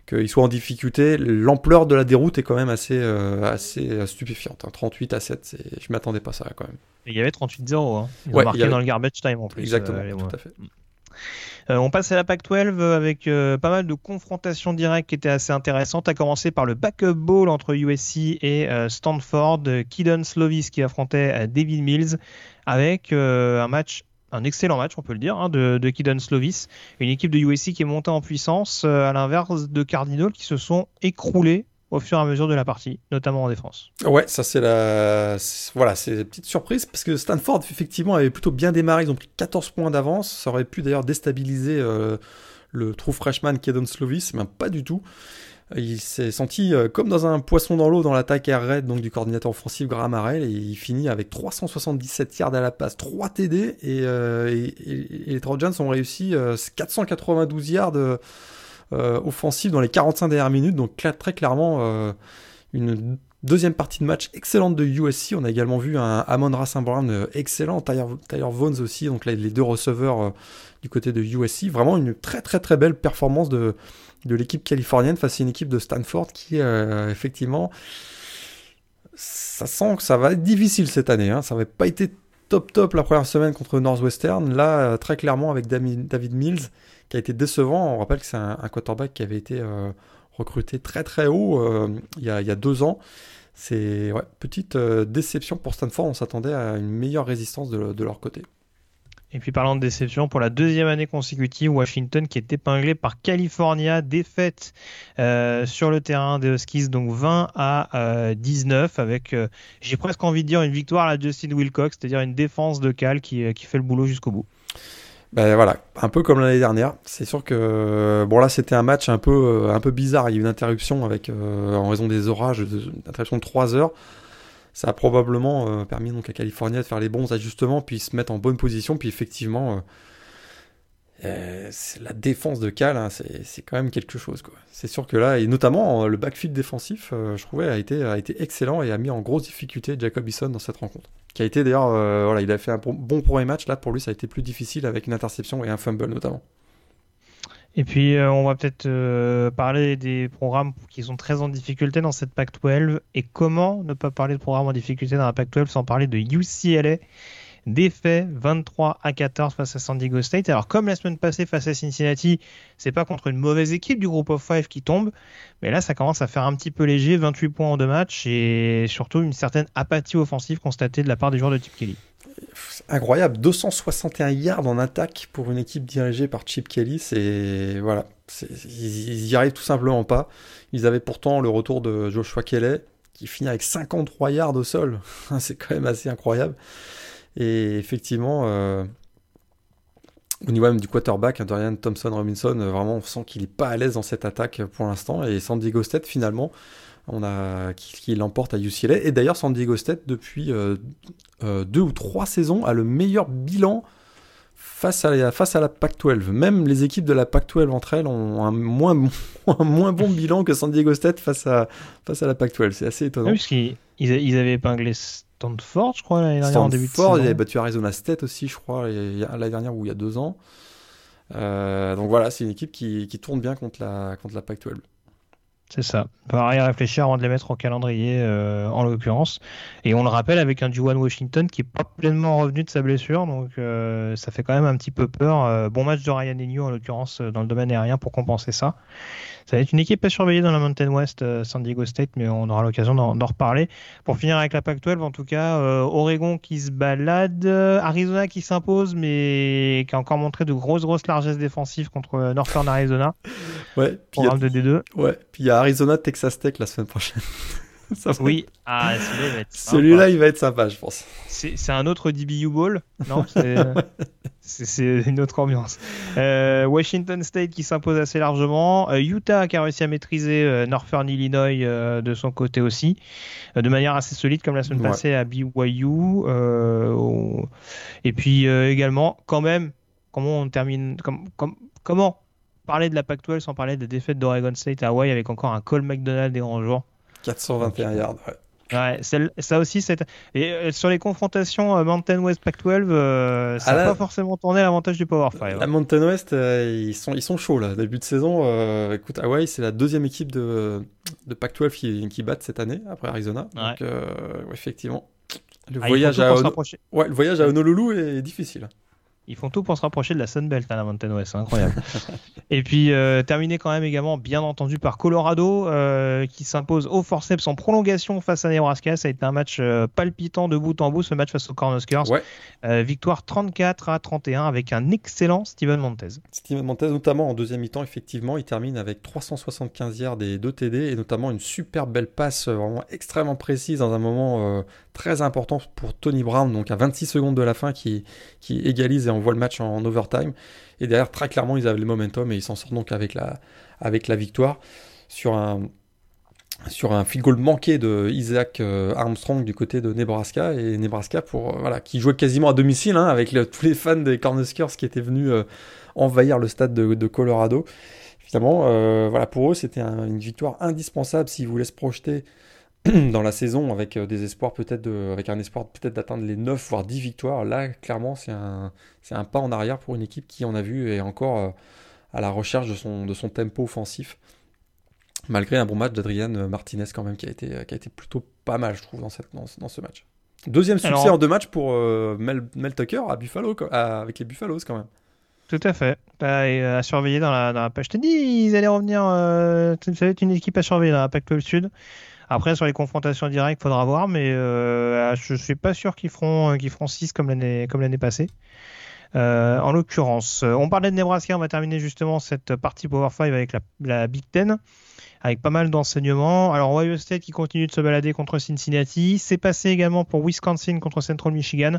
S3: qu'il soit en difficulté. L'ampleur de la déroute est quand même assez, euh, assez stupéfiante. 38 hein. à 7, je m'attendais pas à ça quand même.
S2: il y avait 38-0, hein. ils ont marqué dans le garbage time en plus.
S3: Exactement, euh, tout à fait.
S2: Euh, on passe à la PAC-12 avec pas mal de confrontations directes qui étaient assez intéressantes, à commencer par le backup ball entre USC et Stanford. Kidon Slovis qui affrontait David Mills avec un match un excellent match, on peut le dire, hein, de, de Slovis. Une équipe de USC qui est montée en puissance, euh, à l'inverse de Cardinal qui se sont écroulés au fur et à mesure de la partie, notamment en défense.
S3: Ouais, ça c'est la voilà, c'est une petite surprise parce que Stanford effectivement avait plutôt bien démarré, ils ont pris 14 points d'avance, ça aurait pu d'ailleurs déstabiliser euh, le true freshman Kidon Slovis, mais pas du tout. Il s'est senti euh, comme dans un poisson dans l'eau dans l'attaque air raid du coordinateur offensif Graham Harrell et il finit avec 377 yards à la passe, 3 TD euh, et, les Trojans ont réussi 492 euh, yards offensifs dans les 45 dernières minutes donc très clairement une deuxième partie de match excellente de USC. On a également vu un Amon Rassin Brown excellent, Tyler, Tyler Vaughns aussi, donc les deux receveurs du côté de USC. Vraiment une très très très belle performance de, l'équipe californienne face à une équipe de Stanford qui, euh, effectivement, ça sent que ça va être difficile cette année. Hein. Ça n'avait pas été top top la première semaine contre Northwestern. Là, euh, très clairement, avec David Mills, qui a été décevant. On rappelle que c'est un, quarterback qui avait été recruté très très haut il y, a, deux ans. C'est petite déception pour Stanford. On s'attendait à une meilleure résistance de leur côté.
S2: Et puis parlant de déception, pour la deuxième année consécutive, Washington qui est épinglé par California, défaite euh, sur le terrain des Huskies, donc 20 à 19, euh, avec, euh, j'ai presque envie de dire, une victoire à Justin Wilcox, c'est-à-dire une défense de Cal qui, qui fait le boulot jusqu'au bout.
S3: Ben voilà, un peu comme l'année dernière. C'est sûr que bon là c'était un match un peu un peu bizarre. Il y a eu une interruption avec en raison des orages, une interruption de 3 heures ça a probablement euh, permis donc à California de faire les bons ajustements, puis se mettre en bonne position. Puis effectivement, euh, euh, la défense de Cal, hein, c'est quand même quelque chose. C'est sûr que là, et notamment le backfield défensif, je trouvais, a été, a été excellent et a mis en grosse difficulté Jacob Eason dans cette rencontre. Qui a été d'ailleurs, voilà, il a fait un bon premier match. Là, pour lui, ça a été plus difficile avec une interception et un fumble notamment.
S2: Et puis, euh, on va peut-être euh, parler des programmes qui sont très en difficulté dans cette PAC 12. Et comment ne pas parler de programmes en difficulté dans la PAC 12 sans parler de UCLA Défait 23 à 14 face à San Diego State. Alors, comme la semaine passée face à Cincinnati, c'est pas contre une mauvaise équipe du groupe of 5 qui tombe, mais là, ça commence à faire un petit peu léger 28 points en deux matchs et surtout une certaine apathie offensive constatée de la part des joueurs de Chip Kelly
S3: incroyable, 261 yards en attaque pour une équipe dirigée par Chip Kelly, c'est voilà, ils, y arrivent tout simplement pas. Ils avaient pourtant le retour de Joshua Kelly qui finit avec 53 yards au sol, c'est quand même assez incroyable. Et effectivement, euh, au niveau même du quarterback, hein, Dorian Thompson Robinson, euh, vraiment on sent qu'il est pas à l'aise dans cette attaque pour l'instant. Et San Diego State finalement on a qui, l'emporte à UCLA. Et d'ailleurs, San Diego State, depuis euh, euh, deux ou trois saisons, a le meilleur bilan face à la, face à la Pac-12. Même les équipes de la Pac-12 entre elles ont un moins, bon, moins bon bilan que San Diego State face à, face à la Pac-12. C'est assez étonnant.
S2: Oui, qu'ils ils avaient épinglé Stanford, je crois, l'année dernière en début de
S3: saison. ils avaient battu Arizona State aussi, je crois, l'année dernière ou il y a deux ans. Euh, donc voilà, c'est une équipe qui, qui, tourne bien contre la, contre la Pac-12.
S2: C'est ça. Il va y réfléchir avant de les mettre au calendrier, euh, en l'occurrence. Et on le rappelle avec un Juwan Washington qui n'est pas pleinement revenu de sa blessure, donc euh, ça fait quand même un petit peu peur. Euh, bon match de Ryan Enu, en l'occurrence, dans le domaine aérien pour compenser ça. Ça va être une équipe à surveiller dans la Mountain West, San Diego State, mais on aura l'occasion d'en reparler. Pour finir avec la Pac-12, en tout cas, Oregon qui se balade, Arizona qui s'impose, mais qui a encore montré de grosses, grosses largesses défensives contre Northern Arizona.
S3: ouais,
S2: programme de D2.
S3: Ouais, puis il y a Arizona Texas Tech la semaine prochaine.
S2: Oui, ah,
S3: celui-là, il va être sympa, je pense.
S2: C'est un autre DBU Ball, non C'est une autre ambiance. Euh, Washington State qui s'impose assez largement. Euh, Utah qui a réussi à maîtriser euh, Northern Illinois de son côté aussi, de manière assez solide comme la semaine passée à BYU. et puis également, quand même, comment on termine, comment parler de la Pac-12 sans parler des défaites d'Oregon State à Hawaii avec encore un Cole McDonald dérangeant
S3: 421 yards, ouais.
S2: Ouais, ça aussi, c'est. Et euh, sur les confrontations euh, Mountain West Pac-12, euh, ça n'a pas forcément tourné l'avantage du Power 5.
S3: La Mountain West, ils, sont, ils sont chauds là. Début de saison, écoute, Hawaii, c'est la deuxième équipe de, de Pac-12 qui, qui bat cette année, après Arizona. Donc, effectivement, le, ah, voyage à ouais, le voyage à Honolulu est difficile.
S2: Ils font tout pour se rapprocher de la Sunbelt à hein, la Mountain West, c'est incroyable. et puis euh, terminé quand même également, bien entendu, par Colorado euh, qui s'impose au forceps en prolongation face à Nebraska. Ça a été un match euh, palpitant de bout en bout, ce match face aux Cornhuskers. victoire 34 à 31 avec un excellent Steven Montez.
S3: Steven Montez, notamment en deuxième mi-temps, effectivement, il termine avec 375 yards et 2 TD et notamment une super belle passe vraiment extrêmement précise dans un moment très important pour Tony Brown, donc à 26 secondes de la fin, qui, qui égalise et envoie le match en, overtime. Et derrière, très clairement, ils avaient le momentum et ils s'en sortent donc avec la, avec la victoire sur un, sur un field goal manqué de Isaac euh, Armstrong du côté de Nebraska et Nebraska pour euh, voilà qui jouait quasiment à domicile hein, avec tous les fans des Cornhuskers qui étaient venus euh, envahir le stade de, Colorado. Finalement, voilà pour eux c'était une victoire indispensable s'ils voulaient se projeter dans la saison avec euh, des espoirs peut-être avec un espoir peut-être d'atteindre les 9 voire 10 victoires. Là, clairement, c'est un, c'est un pas en arrière pour une équipe qui, on a vu, est encore euh, à la recherche de son, de son tempo offensif. Malgré un bon match d'Adrian Martinez quand même qui a été, qui a été plutôt pas mal, je trouve, dans, cette, dans, ce match. Deuxième succès en deux matchs pour euh, Mel, Tucker à Buffalo, avec les Buffaloes quand même.
S2: Tout à fait. À, surveiller dans la, dans la. Je t'ai dit, ils allaient revenir. ça va être une équipe à surveiller dans la PAC Sud. Après, sur les confrontations directes, il faudra voir, mais je suis pas sûr qu'ils feront, qu'ils feront 6 comme l'année, comme l'année passée. en l'occurrence, on parlait de Nebraska, on va terminer justement cette partie Power 5 avec la, la Big Ten avec pas mal d'enseignements. Alors Ohio State qui continue de se balader contre Cincinnati, c'est passé également pour Wisconsin contre Central Michigan,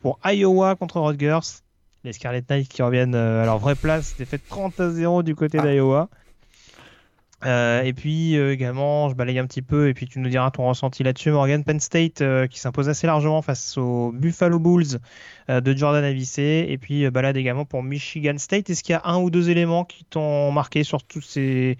S2: pour Iowa contre Rutgers, les Scarlet Knights qui reviennent euh, à leur vraie place, fait 30 à 0 du côté ah. d'Iowa. Euh, et puis euh, également, je balaye un petit peu, et puis tu nous diras ton ressenti là-dessus, Morgan Penn State qui s'impose assez largement face aux Buffalo Bulls de Jordan Avicé, et puis balade également pour Michigan State. Est-ce qu'il y a un ou deux éléments qui t'ont marqué sur tous ces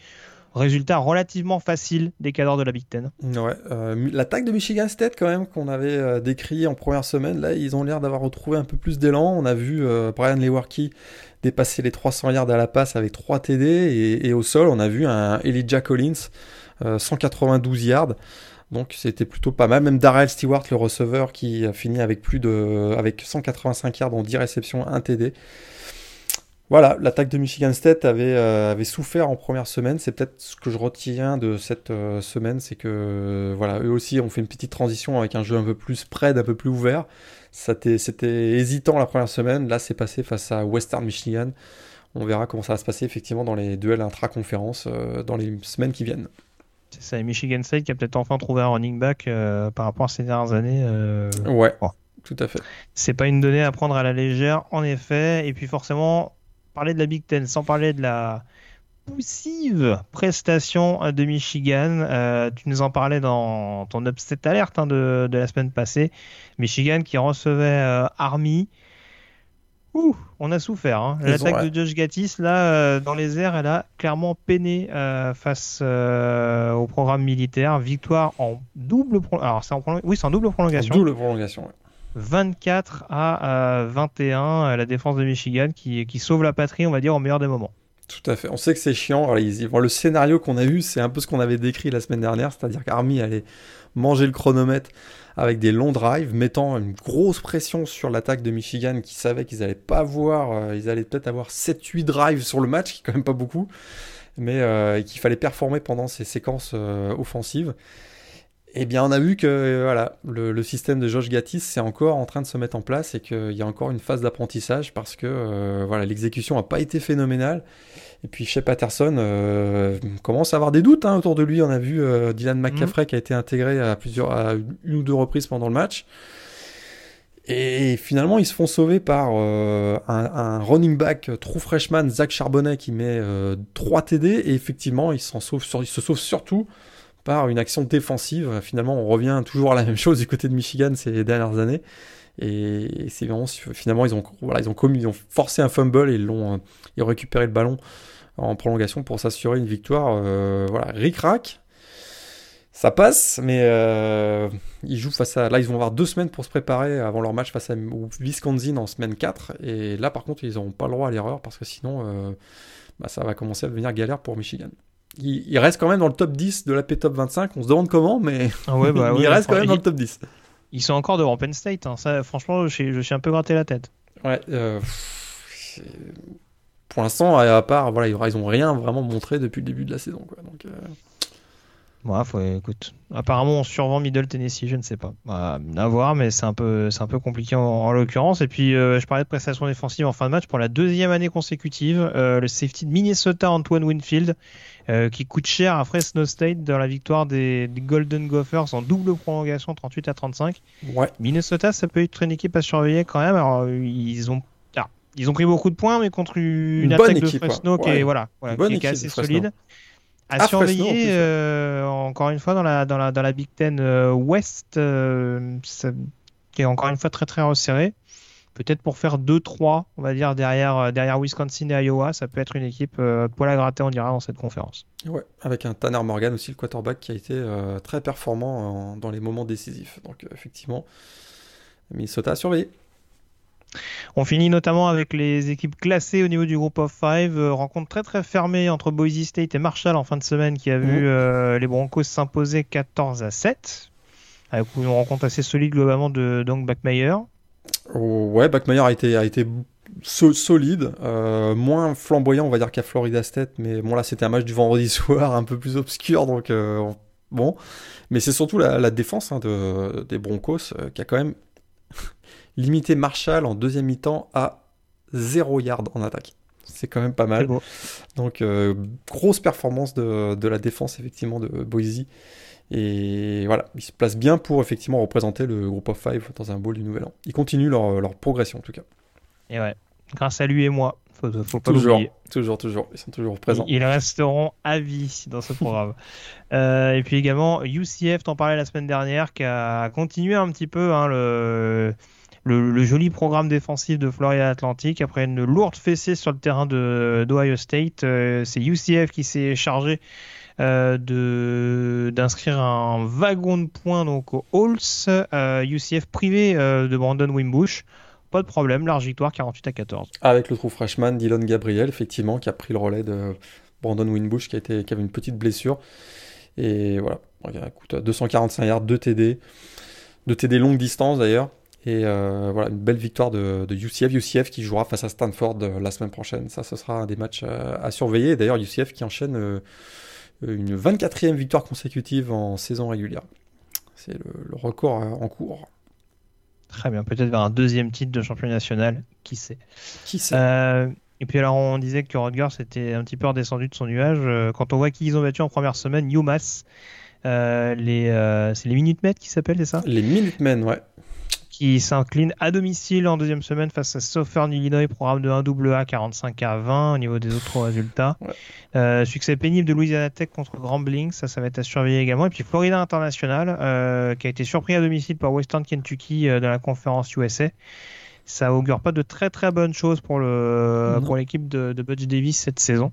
S2: Résultat relativement facile des cadres de la Big Ten.
S3: Ouais, euh, l'attaque de Michigan State quand même qu'on avait euh, décrit en première semaine, là ils ont l'air d'avoir retrouvé un peu plus d'élan. On a vu euh, Brian Lewerke dépasser les 300 yards à la passe avec 3 TD et, au sol on a vu un Elijah Collins 192 yards. Donc c'était plutôt pas mal. Même Darrell Stewart, le receveur, qui a fini avec plus de avec 185 yards en 10 réceptions, 1 TD. Voilà, l'attaque de Michigan State avait, euh, avait souffert en première semaine. C'est peut-être ce que je retiens de cette euh, semaine, c'est que voilà, eux aussi ont fait une petite transition avec un jeu un peu plus spread, un peu plus ouvert. C'était hésitant la première semaine. Là, c'est passé face à Western Michigan. On verra comment ça va se passer effectivement dans les duels intra-conférences euh, dans les semaines qui viennent.
S2: C'est ça, et Michigan State qui a peut-être enfin trouvé un running back par rapport à ces dernières années.
S3: Ouais. Tout à fait.
S2: C'est pas une donnée à prendre à la légère, en effet. Et puis forcément, parler de la Big Ten sans parler de la poussive prestation de Michigan. Euh, tu nous en parlais dans ton upset alerte hein, de, la semaine passée. Michigan qui recevait euh, Army. Ouh, on a souffert. Hein. L'attaque de Josh Gattis, là, euh, dans les airs, elle a clairement peiné face au programme militaire. Victoire en double, Alors, c'est en oui, c'est en double prolongation.
S3: double prolongation,
S2: 24 à 21 euh, la défense de Michigan qui, sauve la patrie, on va dire, au meilleur des moments.
S3: Tout à fait. On sait que c'est chiant. Le scénario qu'on a eu, c'est un peu ce qu'on avait décrit la semaine dernière, c'est-à-dire qu'Army allait manger le chronomètre avec des longs drives, mettant une grosse pression sur l'attaque de Michigan qui savait qu'ils n'allaient pas avoir, euh, ils allaient peut-être avoir 7-8 drives sur le match, qui est quand même pas beaucoup, mais euh, qu'il fallait performer pendant ces séquences offensives. Eh bien, on a vu que voilà, le, système de Josh Gattis c'est encore en train de se mettre en place et qu'il y a encore une phase d'apprentissage parce que euh, voilà, l'exécution n'a pas été phénoménale. Et puis chez Patterson, euh, commence à avoir des doutes hein, autour de lui. On a vu euh, Dylan mhm. McCaffrey qui a été intégré à plusieurs, à une ou deux reprises pendant le match. Et finalement, ils se font sauver par un, running back true freshman, Zach Charbonnet, qui met 3 TD. Et effectivement, il, s'en sauve il se sauve surtout par une action défensive. Finalement, on revient toujours à la même chose du côté de Michigan ces dernières années. Et c'est finalement, ils ont, voilà, ils ont commis, ils ont forcé un fumble et ils ils ont récupéré le ballon en prolongation pour s'assurer une victoire. Euh, voilà, ric-rac. Ça passe, mais euh, ils jouent face à. Là, ils vont avoir deux semaines pour se préparer avant leur match face à Wisconsin en semaine 4. Et là, par contre, ils n'auront pas le droit à l'erreur parce que sinon, euh, bah, ça va commencer à devenir galère pour Michigan il, reste quand même dans le top 10 de la P-Top 25. On se demande comment, mais ah bah il reste quand même dans le top 10.
S2: Ils sont encore devant Penn State. Hein. Ça, franchement, je, je, suis un peu gratté la tête.
S3: Ouais. Euh, pour l'instant, à part, voilà, ils n'ont rien vraiment montré depuis le début de la saison. Quoi. Donc, euh,
S2: faut, écoute, apparemment on survend Middle Tennessee, je ne sais pas. Bah, à voir, mais c'est un peu, c'est un peu compliqué en, l'occurrence. Et puis, euh, je parlais de prestations défensives en fin de match pour la deuxième année consécutive. Euh, le safety de Minnesota, Antoine Winfield, euh, qui coûte cher à Fresno State dans la victoire des, Golden Gophers en double prolongation 38 à 35.
S3: Ouais.
S2: Minnesota, ça peut être une équipe à surveiller quand même. Alors, ils ont ah, ils ont pris beaucoup de points, mais contre une, attaque de Fresno qui est, voilà, qui est assez solide à, surveiller euh, encore une fois dans la, dans la, dans la Big Ten euh, West, euh, qui est encore une fois très très resserré. Peut-être pour faire 2-3, on va dire, derrière, derrière Wisconsin et Iowa, ça peut être une équipe poil à gratter, on dira, dans cette conférence.
S3: Ouais, avec un Tanner Morgan aussi, le quarterback, qui a été très performant dans les moments décisifs. Donc, effectivement, Minnesota à surveiller.
S2: On finit notamment avec les équipes classées au niveau du groupe of five. Euh, rencontre très très fermée entre Boise State et Marshall en fin de semaine qui a vu euh, les Broncos s'imposer 14 à 7. Avec une rencontre assez solide globalement de donc Backmeyer.
S3: Ouais, Backmeyer a été, a été solide, euh, moins flamboyant, on va dire, qu'à Florida State. Mais bon, là, c'était un match du vendredi soir, un peu plus obscur, donc euh, bon. Mais c'est surtout la, défense hein, de, des Broncos qui a quand même limité Marshall en deuxième mi-temps à 0 yard en attaque. C'est quand même pas mal. Donc, grosse performance de, de, la défense, effectivement, de Boise. Et voilà, ils se placent bien pour effectivement représenter le groupe of five dans un bowl du Nouvel An. Ils continuent leur, leur progression en tout cas.
S2: Et ouais, grâce à lui et moi, faut, faut pas
S3: toujours, toujours, toujours, ils sont toujours présents.
S2: Ils, resteront à vie dans ce programme. euh, et puis également, UCF, t'en parlais la semaine dernière, qui a continué un petit peu hein, le, le, joli programme défensif de Florida Atlantic. Après une lourde fessée sur le terrain d'Ohio State, euh, c'est UCF qui s'est chargé euh, d'inscrire un wagon de points donc au Halls, euh, UCF privé euh, de Brandon Wimbush. Pas de problème, large victoire 48 à 14.
S3: Avec le trou freshman Dylan Gabriel, effectivement, qui a pris le relais de Brandon Wimbush, qui, a qui avait une petite blessure. Et voilà, écoute, 245 yards, 2 TD, 2 TD longue distance d'ailleurs. Et voilà, une belle victoire de, de, UCF. UCF qui jouera face à Stanford la semaine prochaine. Ça, ce sera des matchs à surveiller. D'ailleurs, UCF qui enchaîne une 24e victoire consécutive en saison régulière. C'est le, record euh, en cours.
S2: Très bien, peut-être vers un deuxième titre de champion national, qui sait?
S3: Qui sait?
S2: Euh, et puis alors on disait que Rutgers était un petit peu redescendu de son nuage. Euh, quand on voit qui ils ont battu en première semaine, UMass, les, c'est les Minutemen qui s'appellent, c'est ça?
S3: Les Minutemen, ouais
S2: qui s'incline à domicile en deuxième semaine face à Southern Illinois, programme de 1 A 45 à 20 au niveau des autres résultats. Euh, succès pénible de Louisiana Tech contre Grambling, ça, ça va être à surveiller également. Et puis Florida International, euh, qui a été surpris à domicile par Western Kentucky euh, dans la conférence USA. Ça augure pas de très très bonnes choses pour l'équipe de, de Butch Davis cette saison.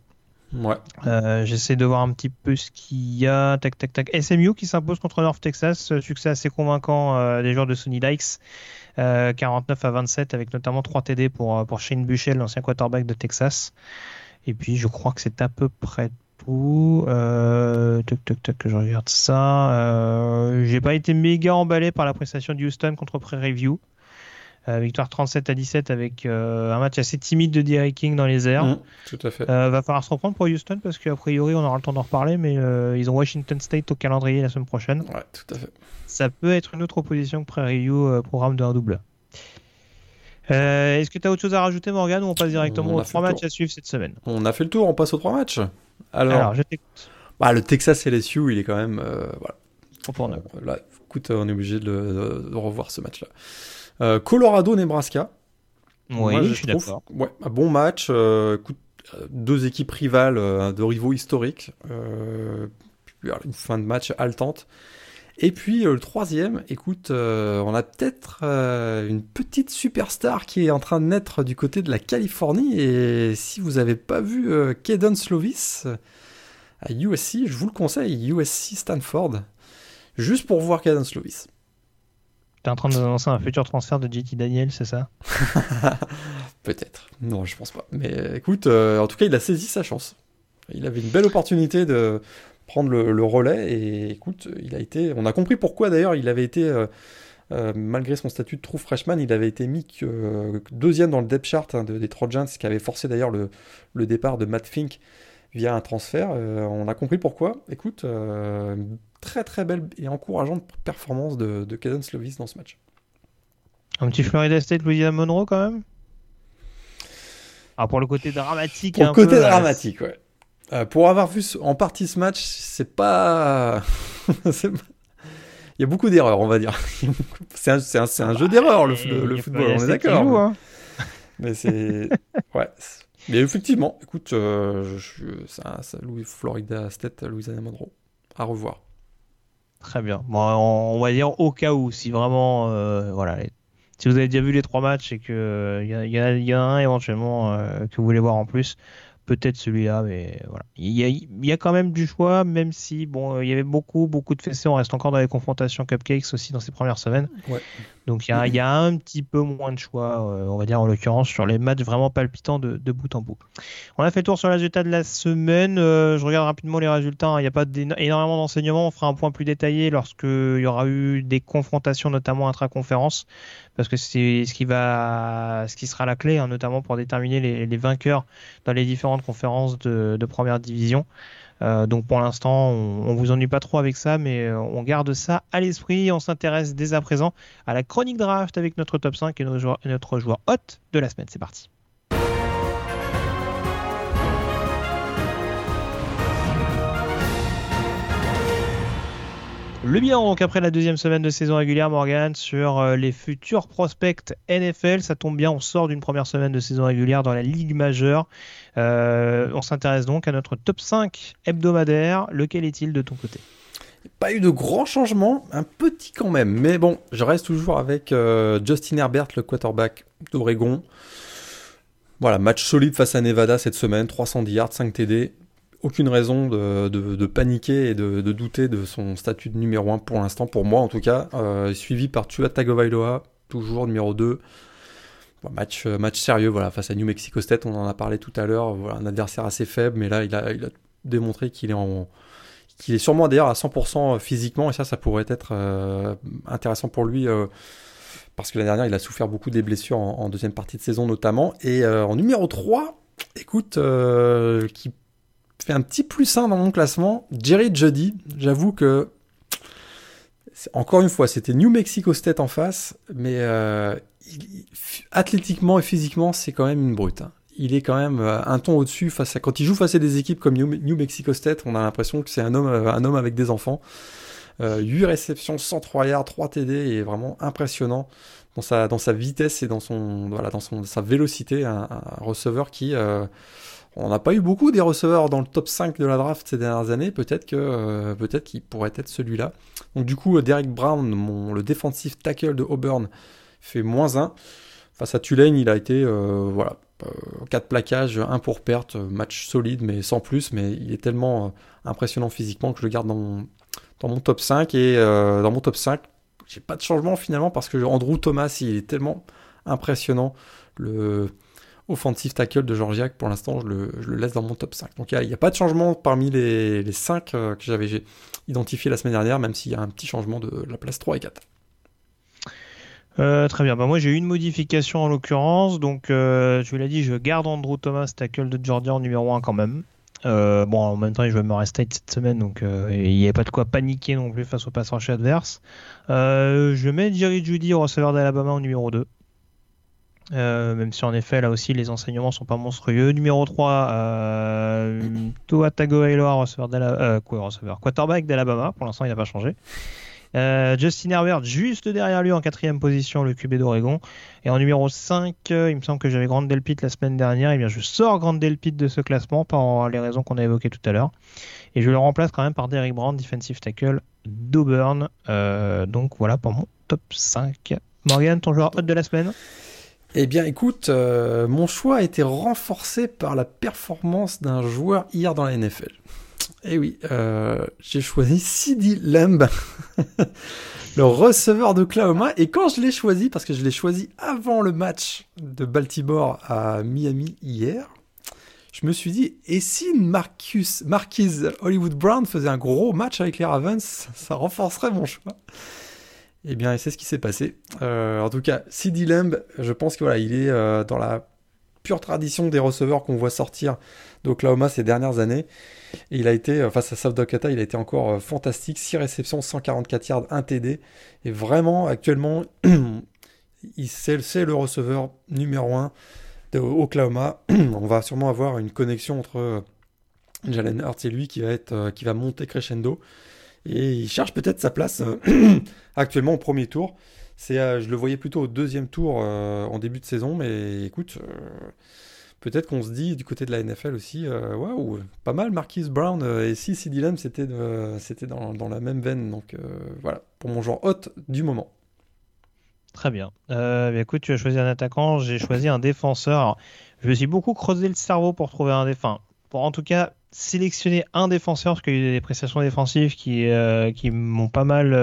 S2: Euh, j'essaie de voir un petit peu ce qu'il y a. Tac, tac, tac. SMU qui s'impose contre North Texas. Euh, succès assez convaincant euh, des joueurs de Sonny Dykes. 49 à 27 avec notamment 3 TD pour, Shane Buchel, l'ancien quarterback de Texas. Et puis je crois que c'est à peu près tout. tac, tac, tac, je regarde ça. J'ai pas été méga emballé par la prestation de Houston contre Prairie View. Euh, victoire 37 à 17 avec euh, un match assez timide de Derrick King dans les airs.
S3: Mmh, tout à fait.
S2: Euh, va falloir se reprendre pour Houston parce qu'a priori on aura le temps d'en reparler, mais ils ont Washington State au calendrier la semaine prochaine.
S3: Ouais, tout à fait.
S2: Ça peut être une autre opposition que Prairie View, programme de 1 double. Est-ce que tu as autre chose à rajouter, Morgan, ou on passe directement aux trois matchs à suivre cette semaine?
S3: On a fait le tour, on passe aux trois matchs. Alors,
S2: je t'écoute.
S3: Bah, le Texas LSU, il est quand même. voilà.
S2: Pour
S3: là, écoute, on est obligé de, de revoir ce match-là. Euh, Colorado-Nebraska.
S2: Oui, je, suis d'accord.
S3: Ouais, un bon match. Euh, euh, deux équipes rivales de rivaux historiques. une fin de match haletante. Et puis le troisième, écoute, on a peut-être une petite superstar qui est en train de naître du côté de la Californie. Et si vous n'avez pas vu Kaden Slovis à USC, je vous le conseille, USC Stanford, juste pour voir Kaden Slovis.
S2: T'es en train de annoncer un futur transfert de JT Daniel, c'est ça?
S3: Peut-être. Non, je pense pas. Mais écoute, euh, en tout cas, il a saisi sa chance. Il avait une belle opportunité de prendre le, relais et écoute, il a été. On a compris pourquoi d'ailleurs il avait été. Euh, euh, malgré son statut de true freshman, il avait été mis deuxième dans le depth chart hein, des Trojans, ce qui avait forcé d'ailleurs le, le, départ de Matt Fink via un transfert. on a compris pourquoi. Écoute, très très belle et encourageante performance de, de Caden Slovis dans ce match.
S2: Un petit Florida State, Louisiana Monroe quand même? Ah, Pour le côté dramatique.
S3: Pour le côté dramatique, ouais. Euh, pour avoir vu en partie ce match, c'est pas. Il y a beaucoup d'erreurs, on va dire. c'est un, un, un, jeu d'erreurs, le, le, football, on est d'accord. Hein. Mais c'est. ouais. Mais effectivement, écoute, euh, ça, ça, Louis, Florida State, Louisiana Monroe. À revoir.
S2: Très bien. Bon, on, va dire au cas où, si vraiment, euh, voilà, si vous avez déjà vu les trois matchs et que il y, y, a un éventuellement euh, que vous voulez voir en plus, peut-être celui-là, mais voilà. Il y, a, y, a, quand même du choix, même si bon, il y avait beaucoup, beaucoup de fessées. On reste encore dans les confrontations cupcakes aussi dans ces premières semaines.
S3: Ouais.
S2: Donc il y, a un petit peu moins de choix, on va dire en l'occurrence, sur les matchs vraiment palpitants de, bout en bout. On a fait le tour sur les résultats de la semaine. je regarde rapidement les résultats. Hein. Il n'y a pas énormément d'enseignements. On fera un point plus détaillé lorsqu'il y aura eu des confrontations, notamment intra-conférence, parce que c'est ce qui ce qui sera la clé, hein, notamment pour déterminer les, vainqueurs dans les différentes conférences de, première division. Euh, donc pour l'instant, on, on, vous ennuie pas trop avec ça, mais euh, on garde ça à l'esprit. On s'intéresse dès à présent à la chronique draft avec notre top 5 et notre joueur, notre joueur hot de la semaine. C'est parti. Le bilan donc après la deuxième semaine de saison régulière, Morgan, sur euh, les futurs prospects NFL. Ça tombe bien, on sort d'une première semaine de saison régulière dans la Ligue majeure. Euh, on s'intéresse donc à notre top 5 hebdomadaire. Lequel est-il de ton côté?
S3: Pas eu de grands changements, un petit quand même. Mais bon, je reste toujours avec euh, Justin Herbert, le quarterback d'Oregon. Voilà, match solide face à Nevada cette semaine, 310 yards, 5 TD aucune raison de, paniquer et de, douter de son statut de numéro 1 pour l'instant, pour moi en tout cas. Euh, suivi par Tua Tagovailoa, toujours numéro 2. match, euh, match sérieux voilà, face à New Mexico State, on en a parlé tout à l'heure. Voilà, un adversaire assez faible, mais là il a, il a démontré qu'il est qu'il est sûrement d'ailleurs à 100% physiquement et ça ça pourrait être euh, intéressant pour lui parce que l'année dernière il a souffert beaucoup des blessures en, deuxième partie de saison notamment et en numéro 3 écoute qui fait un petit plus 1 dans mon classement. Jerry Juddy, j'avoue que encore une fois, c'était New Mexico State en face, mais euh, athlétiquement et physiquement, c'est quand même une brute. Hein. Il est quand même euh, un ton au-dessus face à quand il joue face à des équipes comme New, Mexico State, on a l'impression que c'est un homme, euh, un homme avec des enfants. 8 réceptions, 103 yards, 3 TD, et vraiment impressionnant dans sa, dans sa vitesse et dans, son, voilà, dans son, sa vélocité. Un, receveur qui on n'a pas eu beaucoup des receveurs dans le top 5 de la draft ces dernières années. Euh, peut-être qu'il pourrait être celui-là. Donc du coup, Derek Brown, le défensif tackle de Auburn, fait moins 1. Face à Tulane, il a été euh, voilà, 4 euh, plaquages, 1 pour perte, match solide mais sans plus. Mais il est tellement impressionnant physiquement que je le garde dans mon, top 5. Et dans mon top 5, j'ai pas de changement finalement parce que Andrew Thomas, il est tellement impressionnant. Offensive tackle de Georgiac, pour l'instant, je le, laisse dans mon top 5. Donc il n'y a, pas de changement parmi les, les 5 euh, que j'avais identifié la semaine dernière, même s'il y a un petit changement de la place 3 et 4.
S2: Euh, très bien. Bah, moi, j'ai eu une modification en l'occurrence. Donc, euh, je vous l'ai dit, je garde Andrew Thomas, tackle de Georgia en numéro 1 quand même. bon, en même temps, il joue à State cette semaine, donc il n'y avait pas de quoi paniquer non plus face au pass rush adverse. je mets Jerry Judy, receveur d'Alabama, en numéro 2. Euh, même si en effet là aussi les enseignements sont pas monstrueux. Numéro 3, euh, Tua Tagovailoa, receveur, euh, quarterback d'Alabama. Pour l'instant, il n'a pas changé. Euh, Justin Herbert juste derrière lui en quatrième position, le QB d'Oregon. Et en numéro 5, il me semble que j'avais Grande Delpit la semaine dernière. Et eh bien je sors Grande Delpit de ce classement par les raisons qu'on a évoquées tout à l'heure. Et je le remplace quand même par Derek Brown, defensive tackle d'Auburn. donc voilà pour mon top 5. Morgan, ton joueur hot de la semaine?
S3: Eh bien, écoute, euh, mon choix a été renforcé par la performance d'un joueur hier dans la NFL. Eh oui, euh, j'ai choisi Sidi Lamb, le receveur de Oklahoma. Et quand je l'ai choisi, parce que je l'ai choisi avant le match de Baltimore à Miami hier, je me suis dit, et si Marcus, Hollywood Brown faisait un gros match avec les Ravens, ça renforcerait mon choix. Eh bien, c'est ce qui s'est passé. Euh, en tout cas, CD Lamb, je pense que voilà, il est euh, dans la pure tradition des receveurs qu'on voit sortir d'Oklahoma ces dernières années. Il a été, euh, face à South Dakota, il a été encore fantastique. 6 réceptions, 144 yards, 1 TD. Et vraiment, actuellement, c'est le receveur numéro 1 d'Oklahoma. On va sûrement avoir une connexion entre Jalen Hurts et lui qui va monter crescendo et il cherche peut-être sa place euh, actuellement au premier tour. C'est, euh, je le voyais plutôt au deuxième tour euh, en début de saison, mais écoute, peut-être qu'on se dit du côté de la NFL aussi, waouh, pas mal Marquise Brown et si CD Lamb c'était, c'était dans, dans, la même veine. Donc voilà, pour mon genre hot du moment.
S2: Très bien. Bah, écoute, tu as choisi un attaquant, j'ai choisi un défenseur. je me suis beaucoup creusé le cerveau pour trouver un défenseur. Pour en tout cas sélectionner un défenseur parce qu'il y a eu des prestations défensives qui, qui m'ont pas mal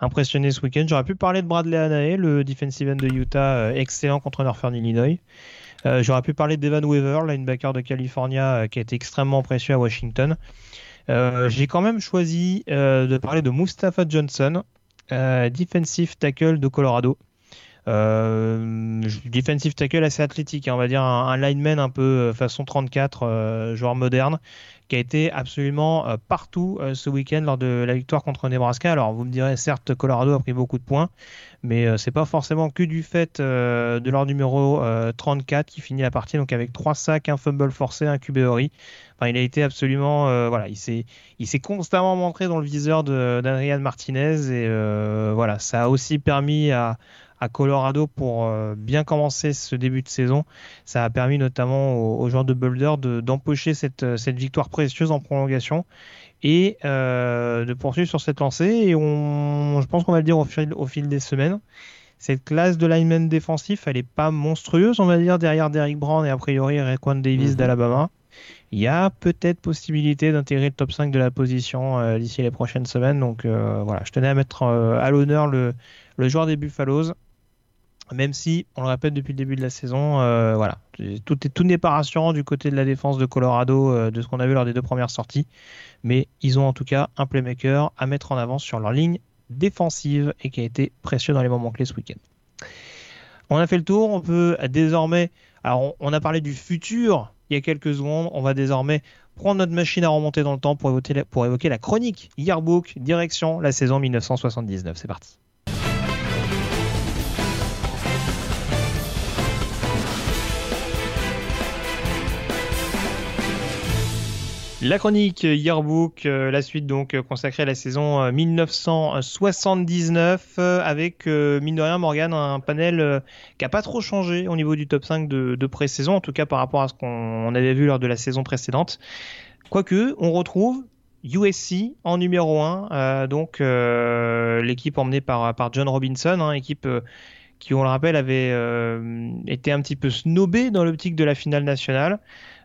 S2: impressionné ce week-end. J'aurais pu parler de Bradley Anae, le defensive end de Utah, excellent contre Northern Illinois. J'aurais pu parler d'Evan Weaver, linebacker de California, qui a été extrêmement précieux à Washington. J'ai quand même choisi de parler de Mustafa Johnson, defensive tackle de Colorado. Euh, defensive tackle assez athlétique, hein, on va dire un, lineman un peu euh, façon 34, euh, joueur moderne, qui a été absolument partout ce week-end lors de la victoire contre Nebraska. Alors vous me direz, certes, Colorado a pris beaucoup de points, mais c'est pas forcément que du fait de leur numéro 34 qui finit la partie donc avec trois sacs, un fumble forcé, un QBORI. Enfin, il a été absolument, voilà, il s'est, il s'est constamment montré dans le viseur d'Adrian Martinez et voilà, ça a aussi permis à à Colorado pour euh, bien commencer ce début de saison. Ça a permis notamment aux, joueurs de Boulder d'empocher cette, euh, cette victoire précieuse en prolongation et euh, de poursuivre sur cette lancée. Et on, je pense qu'on va le dire au fil, au fil des semaines. Cette classe de lineman défensif, elle n'est pas monstrueuse, on va dire, derrière Derrick Brown et a priori Raekwon Davis mhm. d'Alabama. Il y a peut-être possibilité d'intégrer le top 5 de la position d'ici les prochaines semaines. Donc voilà, je tenais à mettre à l'honneur le, le joueur des Buffaloes même si, on le répète depuis le début de la saison, euh, voilà, tout, n'est pas rassurant du côté de la défense de Colorado, euh, de ce qu'on a vu lors des deux premières sorties. Mais ils ont en tout cas un playmaker à mettre en avant sur leur ligne défensive et qui a été précieux dans les moments clés ce week-end. On a fait le tour, on peut désormais. Alors, on, a parlé du futur il y a quelques secondes, on va désormais prendre notre machine à remonter dans le temps pour évoquer pour évoquer la chronique Yearbook, direction la saison 1979. C'est parti. La chronique Yearbook, euh, la suite donc euh, consacrée à la saison 1979 euh, avec mine de rien Morgan un panel qui a pas trop changé au niveau du top 5 de, pré-saison en tout cas par rapport à ce qu'on avait vu lors de la saison précédente. Quoique on retrouve USC en numéro 1 donc l'équipe emmenée par, par John Robinson, hein, équipe qui on le rappelle avait été un petit peu snobée dans l'optique de la finale nationale.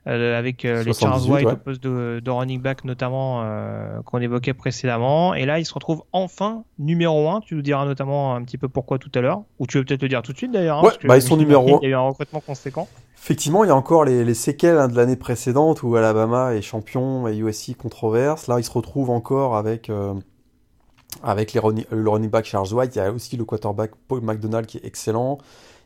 S2: Euh, avec euh, les Charles White au poste de, running back notamment euh, qu'on évoquait précédemment. Et là, il se retrouve enfin numéro 1. Tu nous diras notamment un petit peu pourquoi tout à l'heure. Ou tu veux peut-être le dire tout de suite d'ailleurs.
S3: Hein, ouais, bah, ils sont numéro 1.
S2: Il y a eu un recrutement conséquent.
S3: Effectivement, il y a encore les, séquelles hein, de l'année précédente où Alabama est champion et USC controverse. Là, il se retrouve encore avec, avec les le running back Charles White. Il y a aussi le quarterback Paul McDonald qui est excellent.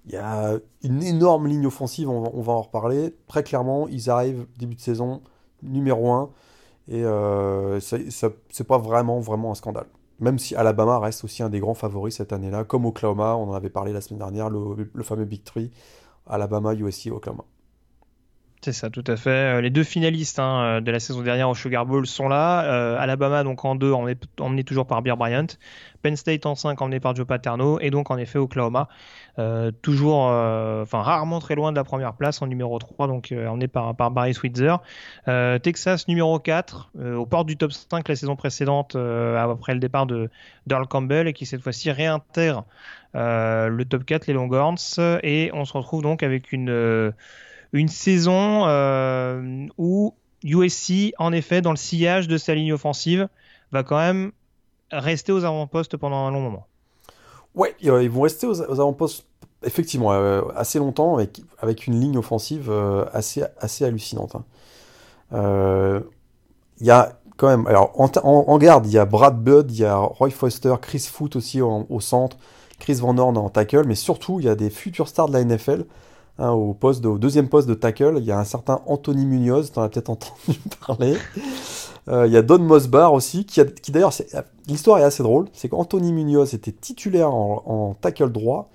S3: Il y a une énorme ligne offensive, on va, en reparler. Très clairement, ils arrivent début de saison numéro 1 et euh, c'est pas vraiment, un scandale. Même si Alabama reste aussi un des grands favoris cette année-là, comme Oklahoma, on en avait parlé la semaine dernière, le, fameux Big Three, Alabama, USC, Oklahoma.
S2: C'est ça, tout à fait. Euh, les deux finalistes hein, de la saison dernière au Sugar Bowl sont là. Euh, Alabama, donc en deux, emmené, toujours par Beer Bryant. Penn State en 5 emmené par Joe Paterno et donc en effet Oklahoma euh, toujours euh, enfin rarement très loin de la première place en numéro 3 donc euh, emmené par, par Barry Switzer Texas numéro 4 aux portes du top 5 la saison précédente après le départ de Darl Campbell et qui cette fois-ci réintègre le top 4 les Longhorns et on se retrouve donc avec une une saison où USC en effet dans le sillage de sa ligne offensive va quand même rester aux avant-postes pendant un long moment.
S3: Ouais, ils vont rester aux, avant-postes effectivement euh, assez longtemps avec, avec une ligne offensive euh, assez, assez hallucinante. Hein. Euh, il y a quand même, alors en, garde, il y a Brad Budd, il y a Roy Foster, Chris Foot aussi au centre, Chris Van Horn en tackle, mais surtout il y a des futurs stars de la NFL. Hein, au, poste au deuxième poste de tackle, il y a un certain Anthony Munoz, tu en as peut-être entendu parler. Il y a Don Mosbar aussi, qui d'ailleurs, l'histoire est assez drôle. C'est qu'Anthony Munoz était titulaire en, tackle droit.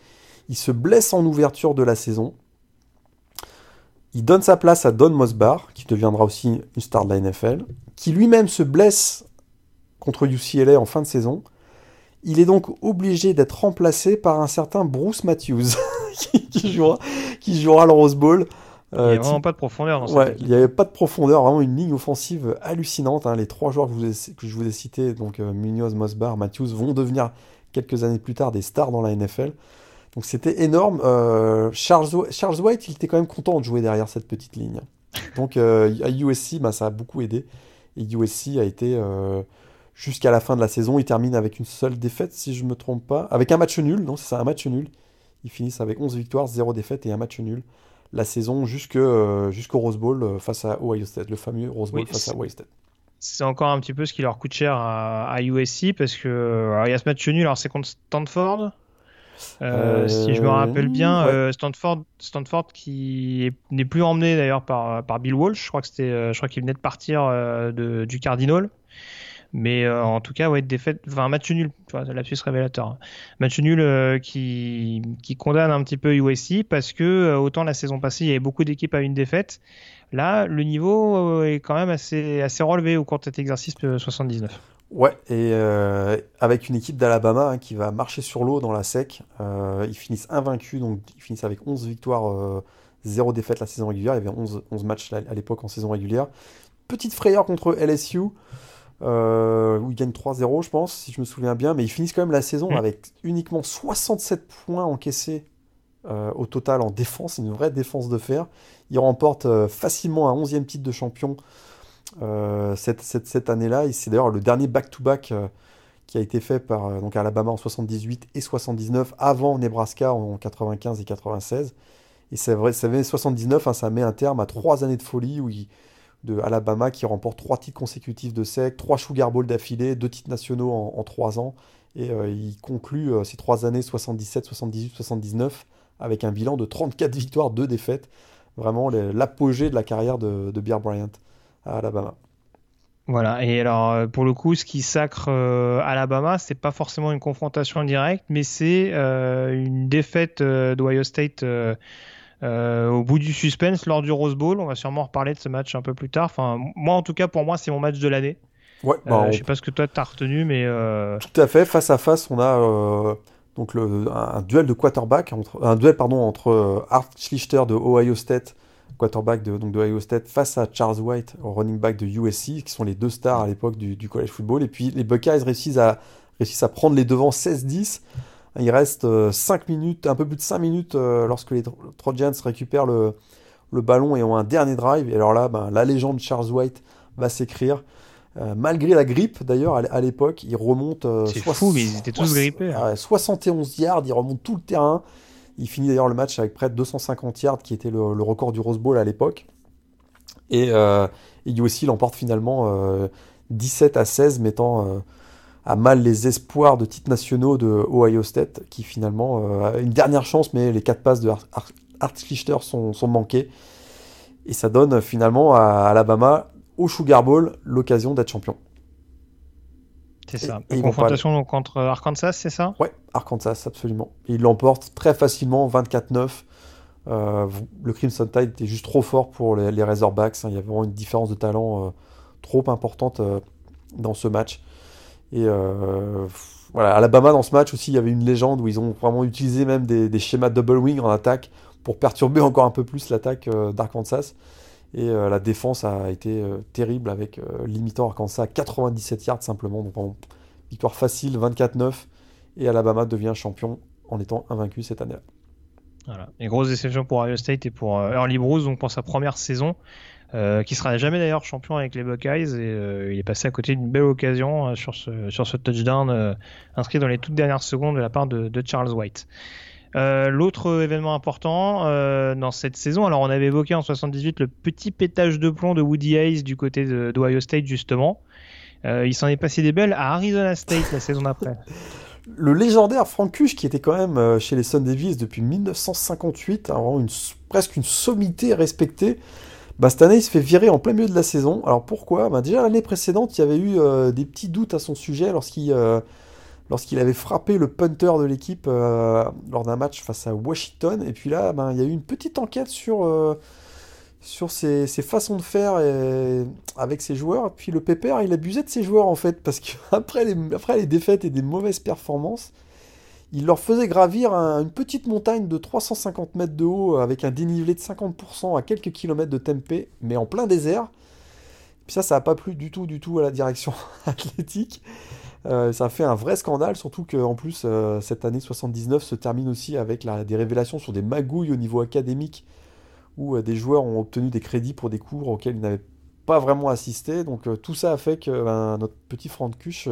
S3: Il se blesse en ouverture de la saison. Il donne sa place à Don Mosbar, qui deviendra aussi une star de la NFL, qui lui-même se blesse contre UCLA en fin de saison. Il est donc obligé d'être remplacé par un certain Bruce Matthews, qui, jouera, qui jouera le Rose Bowl.
S2: Euh, il n'y avait vraiment pas de profondeur dans
S3: ouais, Il n'y avait pas de profondeur, vraiment une ligne offensive hallucinante. Hein. Les trois joueurs que, je vous ai cités, donc euh, Munoz, Mosbar, Matthews, vont devenir quelques années plus tard des stars dans la NFL. Donc c'était énorme. Euh, Charles, Charles, White, il était quand même content de jouer derrière cette petite ligne. Donc à USC, bah, ça a beaucoup aidé. Et USC a été jusqu'à la fin de la saison. Il termine avec une seule défaite, si je ne me trompe pas. Avec un match nul, non, c'est ça, un match nul. Ils finissent avec 11 victoires, 0 défaite et un match nul. La saison jusqu'au Rose Bowl face à Ohio State, le fameux Rose Bowl face à Ohio State
S2: c'est encore un petit peu ce qui leur coûte cher à, USC parce que il y a ce match nul, alors c'est contre Stanford? Euh, si je me rappelle bien, euh, Stanford, Stanford qui n'est plus emmené d'ailleurs par, par Bill Walsh. Je crois que c'était, euh, je crois qu'il venait de partir de, du Cardinal. Mais en tout cas, ouais, défaite, enfin, un match nul, tu vois, lapsus révélateur. Hein. Match nul qui, qui condamne un petit peu USC parce que autant la saison passée, il y avait beaucoup d'équipes à une défaite. Là, le niveau euh, est quand même assez, assez relevé au cours de cet exercice 79.
S3: Ouais, et euh, avec une équipe d'Alabama hein, qui va marcher sur l'eau dans la sec. Euh, ils finissent invaincus, donc ils finissent avec 11 victoires, 0 défaite la saison régulière. Il y avait 11, 11 matchs à l'époque en saison régulière. Petite frayeur contre LSU, où ils gagnent 3-0, je pense, si je me souviens bien. Mais ils finissent quand même la saison mm. avec uniquement 67 points encaissés au total en défense, une vraie défense de fer. Il remporte euh, facilement un 11e titre de champion euh, cette, année-là. C'est d'ailleurs le dernier back-to-back euh, qui a été fait par donc Alabama en 78 et 79, avant Nebraska en 95 et 96. Et c'est vrai, ça 79, hein, ça met un terme à trois années de folie où de Alabama qui remporte trois titres consécutifs de SEC, trois Sugar Bowl d'affilée, deux titres nationaux en, trois ans. Et il conclut ces trois années 77, 78, 79 avec un bilan de 34 victoires, 2 défaites vraiment l'apogée de la carrière de Bear Bryant à Alabama.
S2: Voilà, et alors euh, pour le coup, ce qui sacre euh, Alabama, c'est pas forcément une confrontation directe, mais c'est euh, une défaite d'Ohio State au bout du suspense lors du Rose Bowl. On va sûrement reparler de ce match un peu plus tard. Enfin, moi en tout cas, pour moi, c'est mon match de l'année.
S3: Ouais,
S2: bah, Je sais pas ce que toi t'as retenu, mais.
S3: Tout à fait, face à face, on a donc le, un, duel de quarterback, entre, un duel pardon, entre euh, Art Schlichter de Ohio State, quarterback de, donc de Ohio State, face à Charles White, running back de USC, qui sont les deux stars à l'époque du, du, college football. Et puis les Buckeyes réussissent à, réussissent à prendre les devants 16-10. Il reste 5 euh, minutes, un peu plus de 5 minutes euh, lorsque les Trojans récupèrent le, le, ballon et ont un dernier drive. Et alors là, ben, la légende Charles White va s'écrire. Euh, malgré la grippe, d'ailleurs, à l'époque, il remonte.
S2: Euh, c'est fou, mais ils étaient tous grippés.
S3: 71 yards, il remonte tout le terrain. Il finit d'ailleurs le match avec près de 250 yards, qui était le, record du Rose Bowl à l'époque. Et, euh, aussi l'emporte finalement 17 euh, à 16, mettant à mal les espoirs de titres nationaux de Ohio State, qui finalement a une dernière chance, mais les quatre passes de Art, sont manquées. Et ça donne finalement à Alabama au Sugar Bowl l'occasion d'être champion.
S2: C'est ça. Et, confrontation contre Arkansas, c'est ça?
S3: Ouais, Arkansas, absolument. Et il l'emporte très facilement, 24-9. Euh, le Crimson Tide était juste trop fort pour les, Razorbacks. Hein. Il y avait vraiment une différence de talent euh, trop importante euh, dans ce match. Et voilà, Alabama, dans ce match aussi, il y avait une légende où ils ont vraiment utilisé même des, des schémas double wing en attaque pour perturber encore un peu plus l'attaque d'Arkansas. Et euh, la défense a été euh, terrible avec euh, limitant Arkansas à 97 yards simplement. Donc victoire facile, 24-9. Et Alabama devient champion en étant invaincu cette année-là.
S2: Voilà. Et grosse déception pour Ohio State et pour Early Bruce, donc pour sa première saison, euh, qui sera jamais d'ailleurs champion avec les Buckeyes. Et il est passé à côté d'une belle occasion sur, ce, sur ce touchdown inscrit dans les toutes dernières secondes de la part de Charles White. Euh, l'autre événement important euh, dans cette saison, alors on avait évoqué en 78 le petit pétage de plomb de Woody Hayes du côté d'Ohio State justement. Euh, il s'en est passé des belles à Arizona State la saison d'après.
S3: Le légendaire Frank Kush, qui était quand même chez les Sun Devils depuis 1958, avant une, presque une sommité respectée, bah, cette année il se fait virer en plein milieu de la saison. Alors pourquoi? Bah, Déjà l'année précédente, il y avait eu des petits doutes à son sujet lorsqu'il lorsqu'il avait frappé le punter de l'équipe euh, lors d'un match face à Washington. Et puis là, ben, il y a eu une petite enquête sur, euh, ses, façons de faire avec ses joueurs. Puis le Pépère, il abusait de ses joueurs en fait, parce qu'après les, après les défaites et des mauvaises performances, il leur faisait gravir une petite montagne de 350 mètres de haut avec un dénivelé de 50% à quelques kilomètres de Tempe, mais en plein désert. Puis ça, ça n'a pas plu du tout, du tout à la direction athlétique. Euh, ça fait un vrai scandale, surtout qu'en plus, euh, cette année 79 se termine aussi avec des révélations sur des magouilles au niveau académique, où des joueurs ont obtenu des crédits pour des cours auxquels ils n'avaient pas vraiment assisté. Donc tout ça a fait que ben, notre petit Franck Kuch,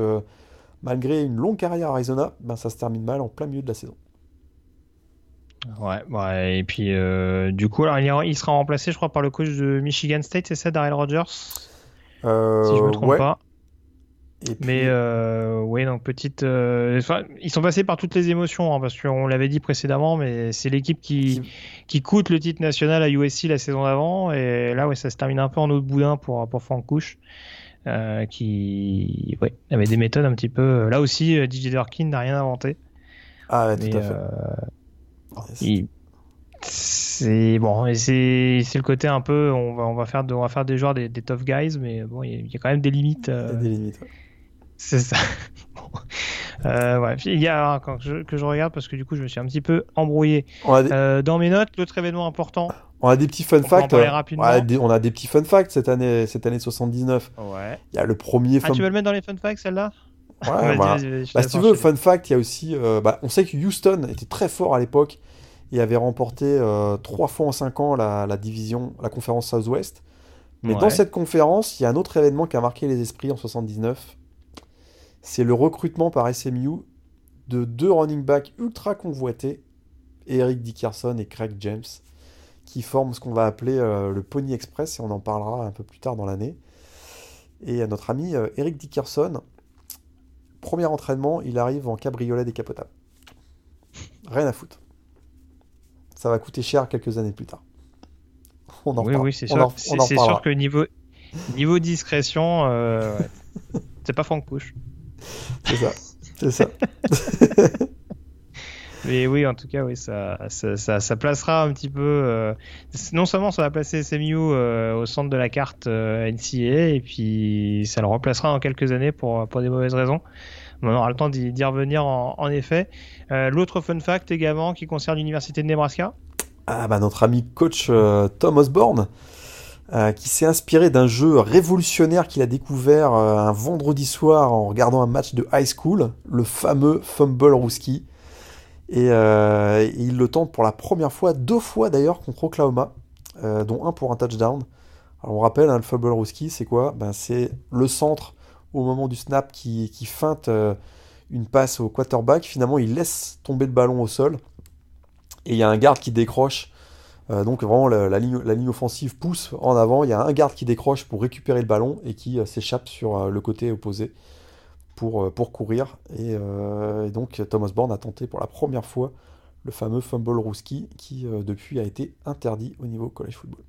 S3: malgré une longue carrière à Arizona, ben, ça se termine mal en plein milieu de la saison.
S2: Ouais, ouais, et puis du coup, alors, il, sera remplacé, je crois, par le coach de Michigan State, c'est ça, Daryl Rogers
S3: euh, Si je me trompe pas.
S2: Mais euh, oui, donc petite. Euh, ils sont passés par toutes les émotions, hein, parce qu'on l'avait dit précédemment, mais c'est l'équipe qui, qui coûte le titre national à USC la saison d'avant. Et là, ouais, ça se termine un peu en autre boudin pour, pour Frank Couche, euh, qui ouais, avait des méthodes un petit peu. Là aussi, DJ Durkin n'a rien inventé.
S3: Ah, ouais, tout à fait.
S2: C'est bon, c'est le côté un peu. On va, on va, faire, on va faire des joueurs des, des tough guys, mais bon, il y, a quand même des limites.
S3: Des limites, ouais.
S2: C'est ça. euh, ouais. Il y a quand je, que je regarde parce que du coup je me suis un petit peu embrouillé. Euh, dans mes notes, l'autre événement important.
S3: On a des petits fun facts. On, a des petits fun facts cette année, cette année 79.
S2: Ouais.
S3: Il y a le premier.
S2: Ah, tu veux le mettre dans les fun facts celle-là?
S3: Ouais, bah, bah, si tu veux, fun fact, il y a aussi. Euh, bah, on sait que Houston était très fort à l'époque et avait remporté euh, trois fois en cinq ans la, la, division, la conférence Southwest. Mais dans cette conférence, il y a un autre événement qui a marqué les esprits en 79 c'est le recrutement par SMU de deux running backs ultra convoités, Eric Dickerson et Craig James, qui forment ce qu'on va appeler euh, le Pony Express, et on en parlera un peu plus tard dans l'année. Et notre ami euh, Eric Dickerson, premier entraînement, il arrive en cabriolet décapotable. Rien à foutre. Ça va coûter cher quelques années plus tard.
S2: On en oui, oui, c'est sûr. C'est sûr que niveau, niveau discrétion, euh, c'est pas Franck Push.
S3: C'est ça. C'est ça.
S2: Mais oui, en tout cas, oui, ça, ça, ça, placera un petit peu. Euh, non seulement ça va placer SMU euh, au centre de la carte euh, NCA, et puis ça le remplacera en quelques années pour, pour des mauvaises raisons. On aura le temps d'y revenir en, en effet. L'autre fun fact également qui concerne l'Université de Nebraska.
S3: Ah, bah notre ami coach Tom Osborne euh, qui s'est inspiré d'un jeu révolutionnaire qu'il a découvert euh, un vendredi soir en regardant un match de high school, le fameux Fumble Rouski. Euh, et, il le tente pour la première fois, deux fois d'ailleurs contre Oklahoma, dont un pour un touchdown. Alors on rappelle, hein, le Fumble Rouski, c'est quoi? Ben, C'est le centre au moment du snap qui feinte une passe au quarterback. Finalement, il laisse tomber le ballon au sol. Et il y a un garde qui décroche euh, donc vraiment la, ligne, offensive pousse en avant, il y a un garde qui décroche pour récupérer le ballon et qui euh, s'échappe sur euh, le côté opposé pour, courir. Et, donc Thomas Bourne a tenté pour la première fois le fameux fumble rouski qui depuis a été interdit au niveau college football.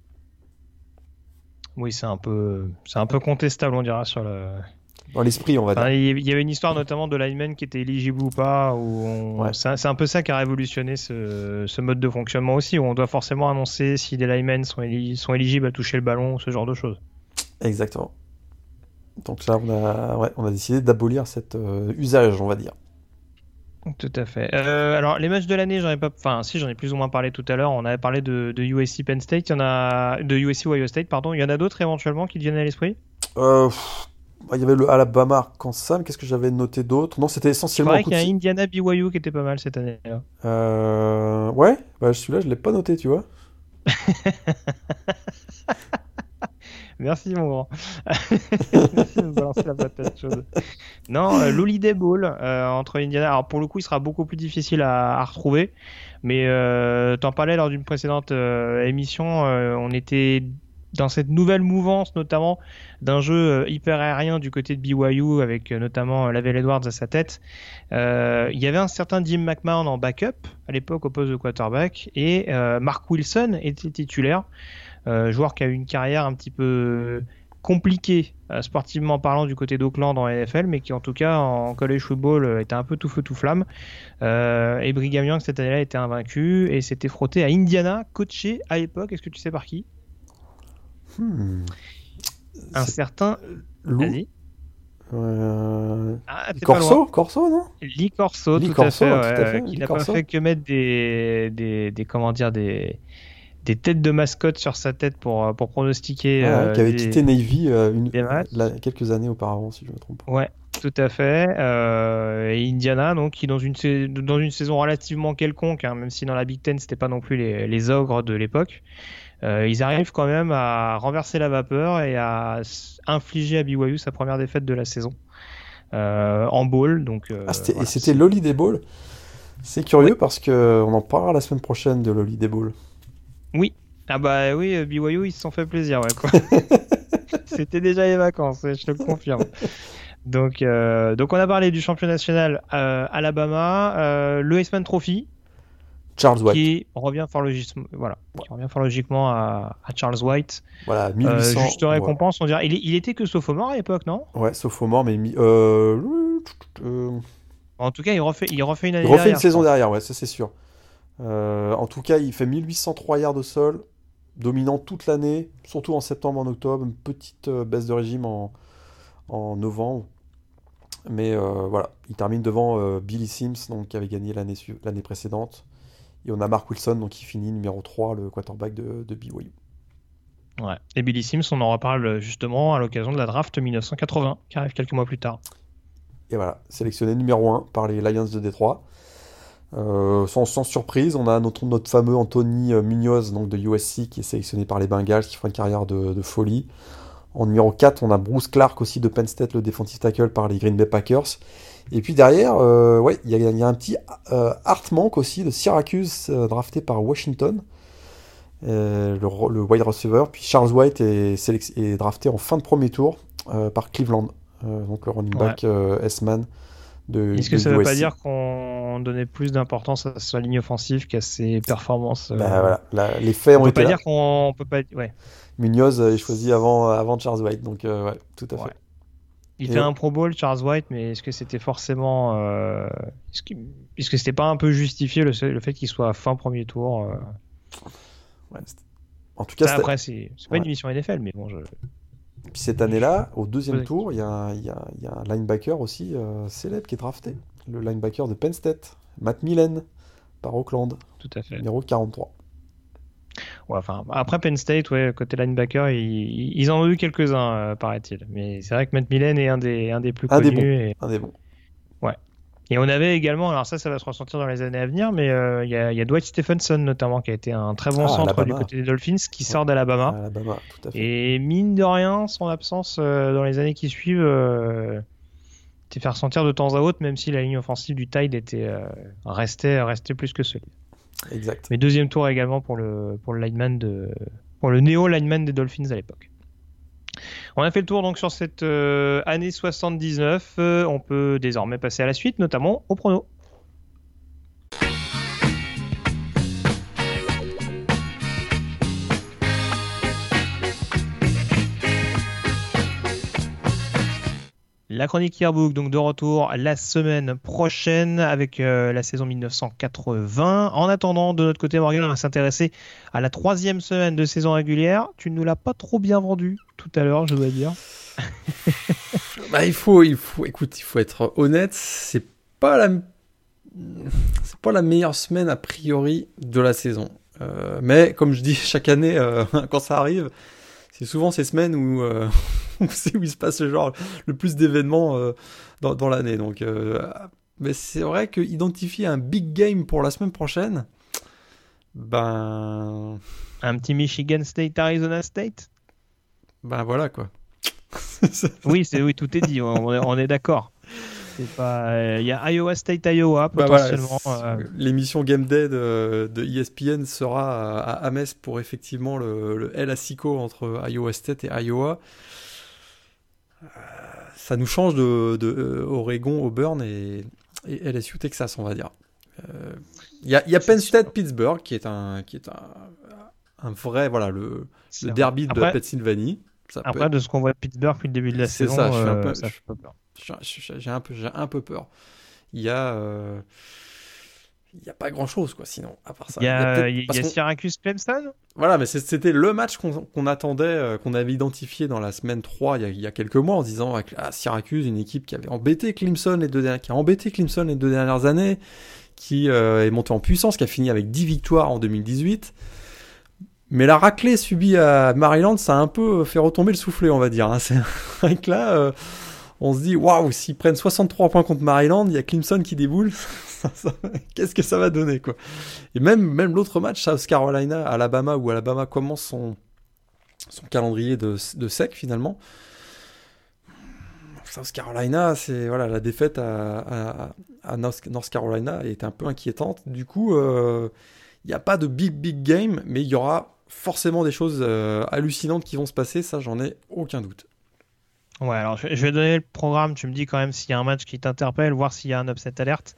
S2: Oui, c'est un peu, c'est un peu contestable, on dira, sur le,
S3: dans l'esprit, on va dire.
S2: Il y avait une histoire notamment de linemen qui était éligible ou pas. C'est un peu ça qui a révolutionné ce, mode de fonctionnement aussi, où on doit forcément annoncer si des linemen sont, sont éligibles à toucher le ballon, ce genre de choses.
S3: Exactement. Donc là, on a, on a décidé d'abolir cet euh, usage, on va dire.
S2: Tout à fait. Euh, alors les matchs de l'année, j'en ai pas, enfin si j'en ai plus ou moins parlé tout à l'heure. On avait parlé de, de USC Penn State, il y en a de USC Ohio State, pardon. Il y en a d'autres éventuellement qui viennent à l'esprit?
S3: Euh, il y avait le Alabama Arkansas, qu'est-ce que j'avais noté d'autre? Non, c'était essentiellement.
S2: Il qu'il y a un Indiana BYU qui était pas mal cette année-là.
S3: Euh... Ouais, bah, celui-là, je l'ai pas noté, tu vois.
S2: Merci mon grand. Non, euh, l'Holiday Bowl euh, entre Indiana. Alors pour le coup, il sera beaucoup plus difficile à, retrouver. Mais euh, t'en parlais lors d'une précédente euh, émission. on était dans cette nouvelle mouvance notamment d'un jeu euh, hyper aérien du côté de BYU avec euh, notamment euh, Lavelle Edwards à sa tête. il y avait un certain Jim McMahon en backup à l'époque au poste de quarterback et Mark Wilson était titulaire, joueur qui a eu une carrière un petit peu compliquée sportivement parlant du côté d'Auckland en NFL, mais qui en tout cas en college football était un peu tout feu tout flamme. et Brigham Young cette année-là était invaincu et s'était frotté à Indiana, coaché à l'époque. Est-ce que tu sais par qui? Hmm. Un certain.
S3: Vas-y. Euh... Ah, Corso, Corso, non?
S2: Lee Corso, tout, à fait, Il n'a pas fait que mettre des, des, des, comment dire, des, des têtes de mascotte sur sa tête pour, pour pronostiquer.
S3: Euh, qui avait quitté Navy euh, une, quelques années auparavant, si je ne me trompe pas.
S2: Ouais, tout à fait. Euh, et Indiana, donc, qui dans une, dans une saison relativement quelconque, hein, même si dans la Big Ten, c'était pas non plus les, les ogres de l'époque, ils arrivent quand même à renverser la vapeur et à infliger à BYU sa première défaite de la saison en bowl. Donc,
S3: ah, et c'était l'Holiday Bowl? C'est curieux parce que on en parlera la semaine prochaine de l'Holiday Bowl.
S2: Oui. Ah bah oui, BYU ils se sont fait plaisir, ouais, quoi. C'était déjà les vacances, je te le confirme. Donc, euh, donc on a parlé du champion national euh, Alabama, euh, le Iceman Trophy.
S3: Charles White.
S2: Qui revient fort, logiquement, voilà, qui revient fort logiquement à, Charles White.
S3: Voilà, 1800.
S2: Euh, juste récompense, on dirait. Il, il, était que sophomore à l'époque, non?
S3: Ouais, sophomore, mais.
S2: En tout cas, il refait, il refait une année
S3: Il refait une saison derrière, ouais, ça c'est sûr. en tout cas, il fait 1803 yards de sol, dominant toute l'année, surtout en septembre, en octobre, une petite baisse de régime en, en novembre. Mais euh, voilà, il termine devant euh, Billy Sims, donc, qui avait gagné l'année précédente. Et on a Mark Wilson, donc, qui finit numéro 3, le quarterback de, de BYU.
S2: Ouais. Et Billy Sims, on en reparle justement à l'occasion de la draft 1980, qui arrive quelques mois plus tard.
S3: Et voilà, sélectionné numéro 1 par les Lions de Détroit. Euh, sans, surprise, on a notre, notre fameux Anthony Munoz donc de USC qui est sélectionné par les Bengals, qui fera une carrière de, de folie. En numéro 4, on a Bruce Clark aussi de Penn State, le defensive tackle par les Green Bay Packers. Et puis derrière, euh, ouais, il y, a un petit euh, Art aussi de Syracuse, euh, drafté par Washington, le, wide receiver. Puis Charles White est, drafté en fin de premier tour par Cleveland, donc le running back S-man de
S2: Est-ce que ça ne veut pas dire qu'on donnait plus d'importance à sa ligne offensive qu'à ses performances
S3: bah, voilà, Les faits ont
S2: on
S3: été
S2: peut pas dire qu'on peut pas... Ouais.
S3: Munoz est choisi avant, avant Charles White, donc euh, ouais, tout à fait.
S2: Il fait un Pro Bowl, Charles White, mais est-ce que c'était forcément. Euh... Est-ce que c'était pas un peu justifié le, le fait qu'il soit à fin premier tour euh?
S3: En tout cas,
S2: Ça, après, c'est pas une émission NFL, mais bon. Je...
S3: Puis cette année-là, au deuxième tour, il y, a, y, a, y, a un linebacker aussi euh, célèbre qui est drafté. Le linebacker de Penn State, Matt Millen, par Auckland.
S2: Tout à fait.
S3: Numéro 43
S2: enfin, après Penn State, ouais, côté linebacker, ils, en ont eu quelques-uns, euh, paraît-il. Mais c'est vrai que Matt Millen est un des, un des plus connus.
S3: et... Un des bons.
S2: Ouais. Et on avait également, alors ça, ça va se ressentir dans les années à venir, mais euh, il y, a, Dwight Stephenson notamment, qui a été un très bon ah, centre du côté des Dolphins, qui sort d'Alabama.
S3: Alabama, tout à fait.
S2: Et mine de rien, son absence euh, dans les années qui suivent était fait ressentir de temps à autre, même si la ligne offensive du Tide était, restait, restait plus que solide.
S3: Exact.
S2: Mais deuxième tour également pour le, pour le lineman de, pour le néo lineman des Dolphins à l'époque. On a fait le tour donc sur cette euh, année 79. Euh, on peut désormais passer à la suite, notamment au prono. La chronique Yearbook, donc de retour la semaine prochaine avec euh, la saison 1980. En attendant, de notre côté, Morgan, on va s'intéresser à la troisième semaine de saison régulière. Tu ne nous l'as pas trop bien vendu tout à l'heure, je dois dire.
S3: bah, il faut, il faut, écoute, il faut être honnête. C'est pas la, c'est pas la meilleure semaine a priori de la saison. Euh, mais comme je dis chaque année, euh, quand ça arrive, c'est souvent ces semaines où, c'est où il se passe le genre le plus d'événements euh, dans, dans l'année. Donc, euh, mais c'est vrai que identifier un big game pour la semaine prochaine, ben
S2: un petit Michigan State, Arizona State?
S3: Ben voilà quoi.
S2: oui, c'est oui, tout est dit. on est d'accord. Euh, il y a Iowa State, Iowa bah potentiellement.
S3: Euh. L'émission Game Day de, ESPN sera à, à, Metz pour effectivement le, le El Asico entre Iowa State et Iowa. Euh, ça nous change de, Oregon, Auburn et, LSU Texas, on va dire. Il y, a, Penn State, Pittsburgh qui est un qui est un, vrai voilà le, derby de Pennsylvanie.
S2: après, de ce qu'on voit à Pittsburgh depuis le début de la saison, ça, je un.
S3: J'ai un, peu, un peu peur. Il y a. Euh, il n'y a pas grand chose, quoi, sinon, à part ça.
S2: Il y a, il y a, Syracuse Clemson?
S3: Voilà, mais c'était le match qu'on attendait, euh, qu'on avait identifié dans la semaine 3 il y a, quelques mois en disant ah, Syracuse, une équipe qui avait embêté Clemson les deux, qui a embêté Clemson les deux dernières années, qui euh, est montée en puissance, qui a fini avec 10 victoires en 2018. Mais la raclée subie à Maryland, ça a un peu fait retomber le soufflet, on va dire. Hein. C'est vrai que là on se dit, waouh, s'ils prennent 63 points contre Maryland, il y a Clemson qui déboule. Qu'est-ce que ça va donner, quoi? Et même, même l'autre match, South Carolina, Alabama, où Alabama commence son, calendrier de, de sec, finalement. South Carolina, c'est voilà la défaite à, North Carolina est un peu inquiétante. Du coup, euh, il n'y a pas de big big game, mais il y aura forcément des choses euh, hallucinantes qui vont se passer. Ça, j'en ai aucun doute.
S2: Ouais, alors je vais donner le programme. Tu me dis quand même s'il y a un match qui t'interpelle, voir s'il y a un upset alerte.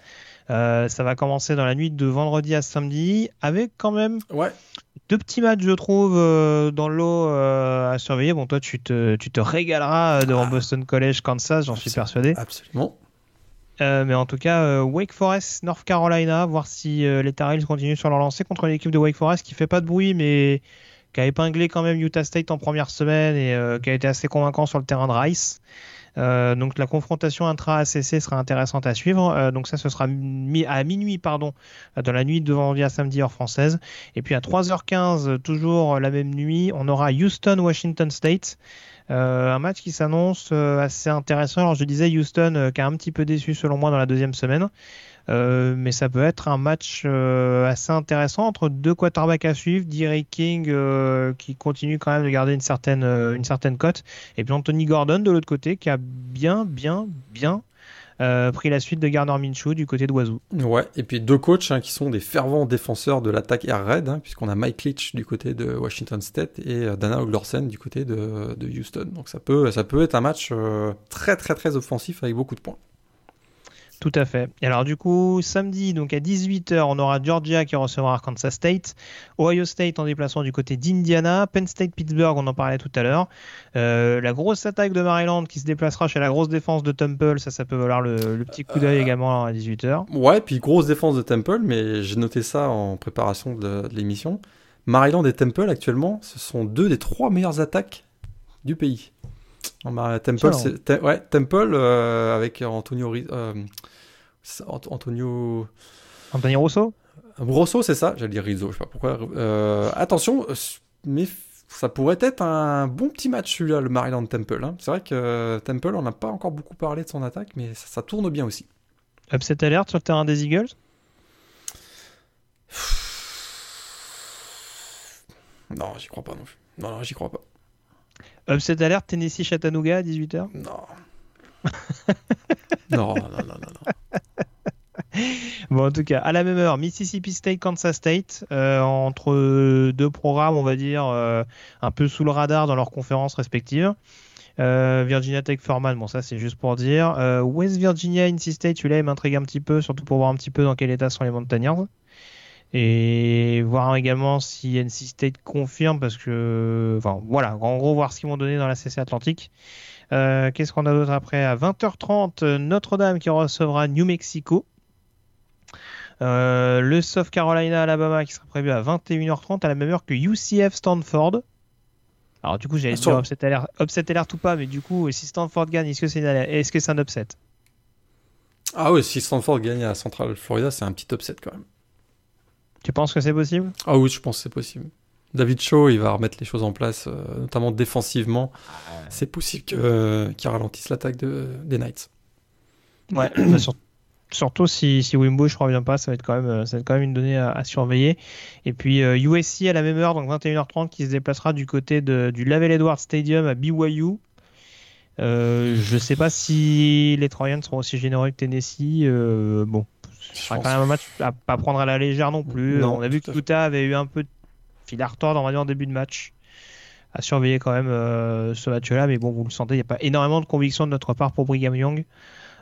S2: Euh, ça va commencer dans la nuit de vendredi à samedi, avec quand même
S3: ouais.
S2: deux petits matchs, je trouve, euh, dans l'eau euh, à surveiller. Bon, toi, tu te, tu te régaleras devant ah. Boston College, Kansas, j'en suis persuadé.
S3: Absolument.
S2: mais en tout cas, Wake Forest, North Carolina, voir si les Tar Heels continuent sur leur lancée contre l'équipe de Wake Forest qui fait pas de bruit, mais qui a épinglé quand même Utah State en première semaine et qui a été assez convaincant sur le terrain de Rice. Euh, donc la confrontation intra-ACC sera intéressante à suivre. Euh, donc ça, ce sera à minuit, pardon, dans la nuit de vendredi à samedi heure française. Et puis à 3h15, toujours la même nuit, on aura Houston-Washington State. Euh, un match qui s'annonce assez intéressant. Alors je disais Houston qui a un petit peu déçu selon moi dans la deuxième semaine. Euh, mais ça peut être un match euh, assez intéressant entre deux quarterbacks à suivre, Derek King euh, qui continue quand même de garder une certaine, une certaine cote, et puis Anthony Gordon de l'autre côté qui a bien, bien, bien pris la suite de Gardner Minshew du côté Wazoo.
S3: Ouais, et puis deux coachs hein, qui sont des fervents défenseurs de l'attaque air raid, hein, puisqu'on a Mike Leach du côté de Washington State et Dana Oglersen du côté de, de, Houston. Donc ça peut, ça peut être un match très très très offensif avec beaucoup de points.
S2: Tout à fait. Et alors du coup, samedi, donc à 18h, on aura Georgia qui recevra Arkansas State, Ohio State en déplacement du côté d'Indiana, Penn State Pittsburgh, on en parlait tout à l'heure, euh, la grosse attaque de Maryland qui se déplacera chez la grosse défense de Temple, ça, ça peut valoir le, petit coup d'œil euh, également à 18h.
S3: Ouais, puis grosse défense de Temple, mais j'ai noté ça en préparation de, l'émission. Maryland et Temple actuellement, ce sont deux des trois meilleures attaques du pays. Temple, ouais, Temple euh, avec Antonio Antonio.
S2: Antonio Rosso?
S3: Rosso, c'est ça J'allais dire Rizzo, je sais pas pourquoi. Euh, attention, mais ça pourrait être un bon petit match celui-là, le Maryland Temple. Hein. C'est vrai que Temple, on n'a pas encore beaucoup parlé de son attaque, mais ça, tourne bien aussi.
S2: Upset alert sur le terrain des Eagles?
S3: Non, j'y crois pas non plus. Non, non, j'y crois pas.
S2: Upset alert Tennessee Chattanooga à 18h
S3: Non. non, non, non, non, non.
S2: Bon, en tout cas, à la même heure, Mississippi State, Kansas State, euh, entre deux programmes, on va dire, euh, un peu sous le radar dans leurs conférences respectives. Euh, Virginia Tech Foreman, bon ça c'est juste pour dire. West Virginia, NC State, celui-là il m'intrigue un petit peu, surtout pour voir un petit peu dans quel état sont les Montagnards. Et voir également si NC State confirme, parce que, enfin voilà, en gros voir ce qu'ils vont donner dans la CC Atlantique. Euh, qu'est-ce qu'on a d'autre après? À 20h30, Notre-Dame qui recevra New Mexico. Euh, le South Carolina Alabama qui sera prévu à 21h30 à la même heure que UCF Stanford. Alors du coup j'allais dire upset alert, upset alert ou pas, mais du coup si Stanford gagne, est-ce que c'est est -ce un upset?
S3: Ah oui, si Stanford gagne à Central Florida, c'est un petit upset quand même.
S2: Tu penses que c'est possible?
S3: Ah oui, je pense que c'est possible. David Shaw, il va remettre les choses en place, euh, notamment défensivement. C'est possible euh, qu'il ralentisse l'attaque de, des Knights.
S2: Ouais, bah, surtout si, si Wimbush ne revient pas, ça va, être quand même, euh, ça va être quand même une donnée à, surveiller. Et puis USC à la même heure, donc 21h30, qui se déplacera du côté de, du Lavelle Edwards Stadium à BYU. je ne sais pas si les Troyens seront aussi généreux que Tennessee. bon, ce sera quand même un match à pas prendre à la légère non plus. On a vu que Utah avait eu un peu de il a retort, on va dire, en début de match. À surveiller quand même euh, ce match-là, mais bon, vous le sentez, il n'y a pas énormément de conviction de notre part pour Brigham Young.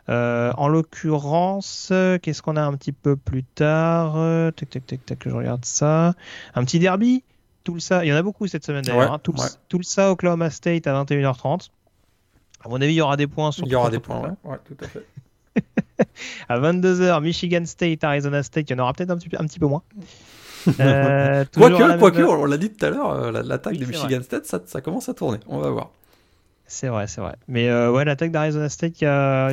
S2: Euh, en l'occurrence, qu'est-ce qu'on a un petit peu plus tard? Tac, tac, tac, tac, je regarde ça. Un petit derby tout ça, il y en a beaucoup cette semaine d'ailleurs. tout, le ça, Oklahoma State à 21h30. À mon avis, il y aura des points.
S3: Sur il y aura des points, ouais. tout à fait.
S2: à 22h, Michigan State, Arizona State, il y en aura peut-être un petit, un petit peu moins.
S3: Euh, quoique, quoique, on l'a dit tout à l'heure, euh, l'attaque de Michigan State, ça, ça, commence à tourner. On va voir.
S2: C'est vrai, c'est vrai. Mais euh, ouais, l'attaque d'Arizona State qui a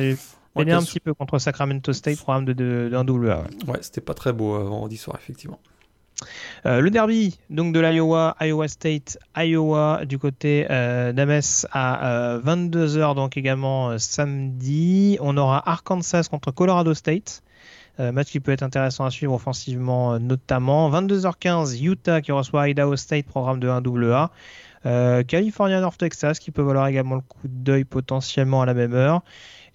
S2: gagné un petit peu contre Sacramento State, programme de, de, d'un double
S3: Ouais, c'était pas très beau vendredi soir, effectivement.
S2: Euh, le derby donc de l'Iowa, Iowa State, Iowa du côté euh, d'Ames à 22h donc également samedi. On aura Arkansas contre Colorado State. match qui peut être intéressant à suivre offensivement notamment. 22h15, Utah qui reçoit Idaho State, programme de 1AA. Euh, California North Texas qui peut valoir également le coup d'œil potentiellement à la même heure.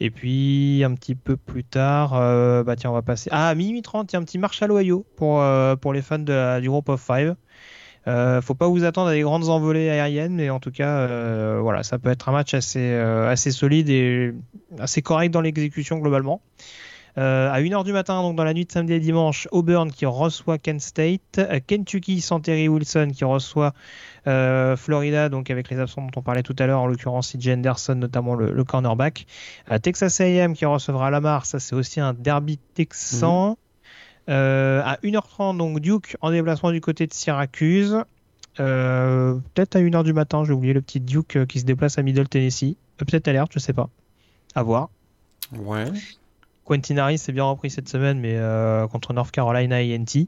S2: Et puis un petit peu plus tard, euh, bah tiens, on va passer. Ah, minuit 30, il y a un petit Marshall Ohio pour, euh, pour les fans du groupe of Five. Euh, faut pas vous attendre à des grandes envolées aériennes, mais en tout cas, voilà, ça peut être un match assez, assez solide et assez correct dans l'exécution globalement. Euh, à 1h du matin, donc dans la nuit de samedi et dimanche, Auburn qui reçoit Kent State, euh, Kentucky sans Terry Wilson qui reçoit euh, Florida, donc avec les absents dont on parlait tout à l'heure, en l'occurrence CJ Anderson, notamment le, cornerback. Texas AM qui recevra Lamar, ça c'est aussi un derby texan. Mhm. à 1h30, donc Duke en déplacement du côté de Syracuse. peut-être à 1h du matin, j'ai oublié le petit Duke qui se déplace à Middle Tennessee. Peut-être alerte, je sais pas. À voir.
S3: Ouais.
S2: Quentin Harris s'est bien repris cette semaine, mais euh, contre North Carolina INT.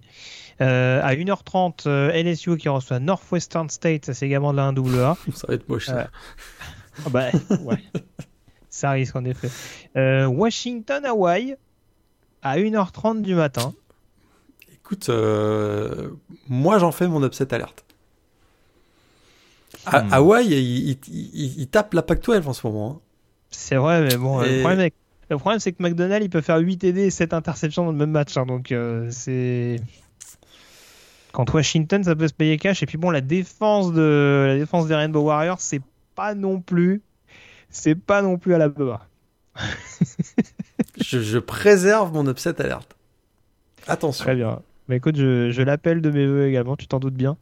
S2: Euh, à 1h30, euh, LSU qui reçoit Northwestern State, c'est également de la 1AA.
S3: ça va être moche. Ça.
S2: Ah bah, ouais. ça risque en effet. Washington, Hawaii, à 1h30 du matin.
S3: Écoute, moi j'en fais mon upset alerte. Hmm. Hawaii, il, tape la Pac-12 en ce moment. Hein.
S2: C'est vrai, mais bon, le problème avec le problème, c'est que McDonald, il peut faire 8 TD et 7 interceptions dans le même match. Hein, donc, euh, c'est. Quand Washington, ça peut se payer cash. Et puis, bon, la défense, de... la défense des Rainbow Warriors, c'est pas non plus. C'est pas non plus à la bas.
S3: je, préserve mon upset alerte. Attention.
S2: Très bien. Mais écoute, je, je l'appelle de mes voeux également, tu t'en doutes bien.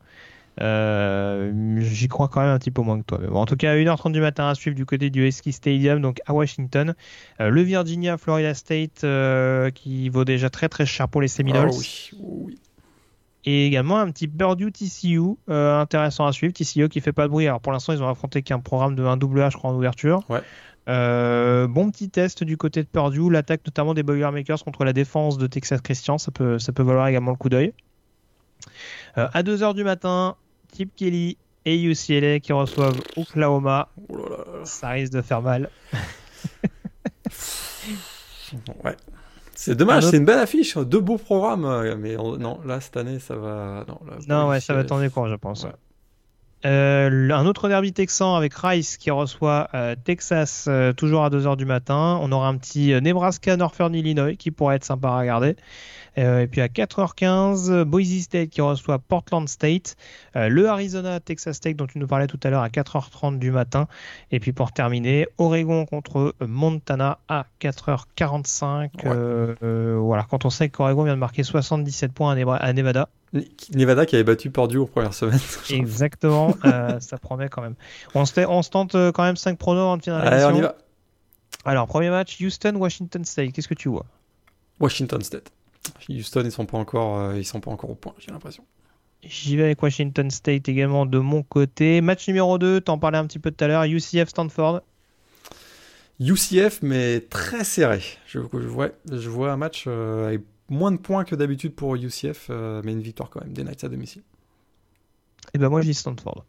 S2: Euh, j'y crois quand même un petit peu moins que toi. en tout cas, 1h30 du matin à suivre du côté du Husky Stadium, donc à Washington. Euh, le Virginia Florida State euh, qui vaut déjà très très cher pour les Seminoles.
S3: Oh
S2: Et également un petit Purdue TCU intéressant à suivre. TCU qui fait pas de bruit. Alors pour l'instant, ils ont affronté qu'un programme de 1 AA, je crois, en ouverture.
S3: Ouais.
S2: bon petit test du côté de Purdue, l'attaque notamment des Boilermakers contre la défense de Texas Christian, ça peut, ça peut valoir également le coup d'œil. à 2h du matin, Chip Kelly et UCLA qui reçoivent Oklahoma.
S3: Oh
S2: ça risque de faire mal.
S3: ouais. C'est dommage, c'est une belle affiche, deux beaux programmes, euh, mais non, là cette année ça va.
S2: Non, ouais, ça va tourner court, je pense. Euh, un autre derby texan avec Rice qui reçoit euh, Texas toujours à 2h du matin. On aura un petit Nebraska Northern Illinois qui pourrait être sympa à regarder. Euh, et puis à 4h15, Boise State qui reçoit Portland State. Euh, le Arizona Texas State dont tu nous parlais tout à l'heure à 4h30 du matin. Et puis pour terminer, Oregon contre Montana à 4h45. Euh, voilà, quand on sait qu'Oregon vient de marquer 77 points à Nevada.
S3: Nevada qui avait battu Purdue aux premières semaines.
S2: Exactement, ça promet quand même. On se, on se tente quand même 5 pronos en finale.
S3: Allez, on y va.
S2: Alors, premier match, Houston-Washington State. Qu'est-ce que tu vois?
S3: Washington State. Houston, ils sont pas encore, euh, ils sont pas encore au point, j'ai l'impression.
S2: J'y vais avec Washington State également de mon côté. Match numéro 2, t'en parlais un petit peu tout à l'heure, UCF Stanford.
S3: UCF, mais très serré. Je, vois, je vois un match euh, avec moins de points que d'habitude pour UCF, euh, mais une victoire quand même, des Knights à domicile.
S2: Et eh ben moi je dis Stanford.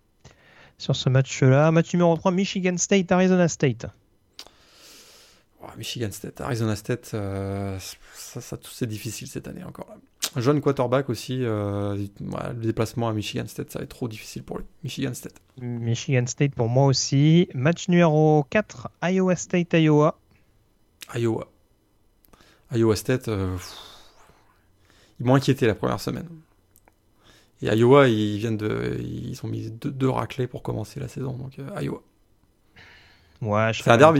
S2: Sur ce match-là, match numéro 3, Michigan State, Arizona State.
S3: Michigan State, Arizona State, euh, ça, ça c'est difficile cette année encore. Jeune quarterback aussi, euh, le déplacement à Michigan State, ça va être trop difficile pour lui. Michigan State.
S2: Michigan State pour moi aussi. Match numéro 4, Iowa State, Iowa.
S3: Iowa. Iowa State, euh, ils m'ont inquiété la première semaine. Et Iowa, ils viennent de, ils ont mis deux, deux raclés pour commencer la saison, donc Iowa.
S2: Ouais, je serais, hein.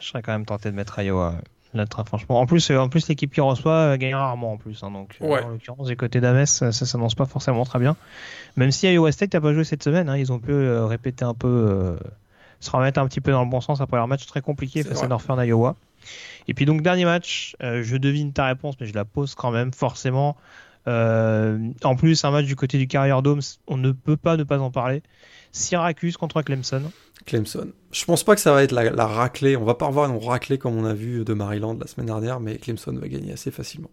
S2: je serais quand même tenté de mettre Iowa. Là, franchement. En plus, euh, en plus l'équipe qui reçoit euh, gagne rarement en plus. Hein, donc,
S3: euh,
S2: en l'occurrence, du côté d'Ames, ça, ça s'annonce pas forcément très bien. Même si Iowa State n'a pas joué cette semaine, hein, ils ont pu répéter un peu, se remettre un petit peu dans le bon sens après leur match très compliqué face à Northern Iowa. Et puis donc dernier match, je devine ta réponse, mais je la pose quand même forcément. En plus, un match du côté du Carrier Dome, on ne peut pas ne pas en parler. Syracuse contre Clemson.
S3: Clemson. Je pense pas que ça va être la, raclée. On va pas revoir une raclée comme on a vu de Maryland la semaine dernière, mais Clemson va gagner assez facilement.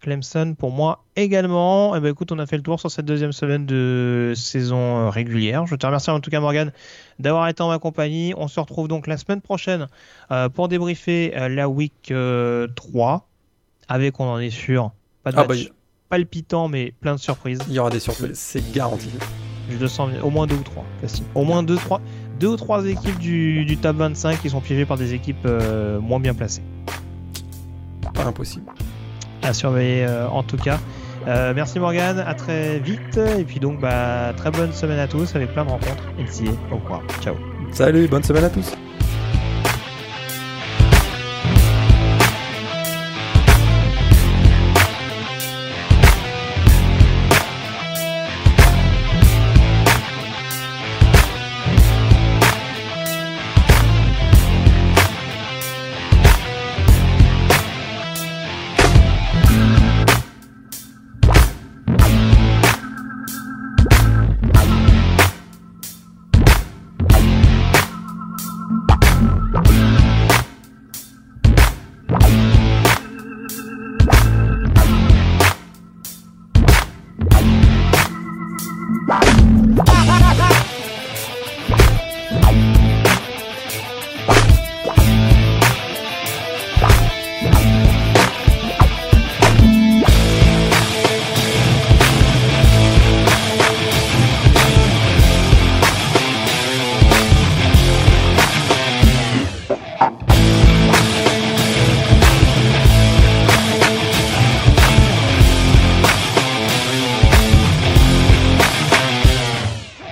S2: Clemson pour moi également. Et eh ben écoute, on a fait le tour sur cette deuxième semaine de saison euh, régulière. Je te remercie en tout cas Morgan d'avoir été en ma compagnie. On se retrouve donc la semaine prochaine euh, pour débriefer euh, la week 3 avec, on en est sûr, pas de ah, match bah, palpitant mais plein de surprises.
S3: Il y aura des surprises, c'est garanti.
S2: Je le sens au moins deux ou trois, Au moins deux, trois, deux ou trois équipes du, du top 25 qui sont piégées par des équipes moins bien placées.
S3: Pas impossible
S2: à surveiller euh, en tout cas. Euh, merci Morgan, à très vite. Et puis donc, bah, très bonne semaine à tous avec plein de rencontres. Et au revoir. Ciao.
S3: Salut, bonne semaine à tous.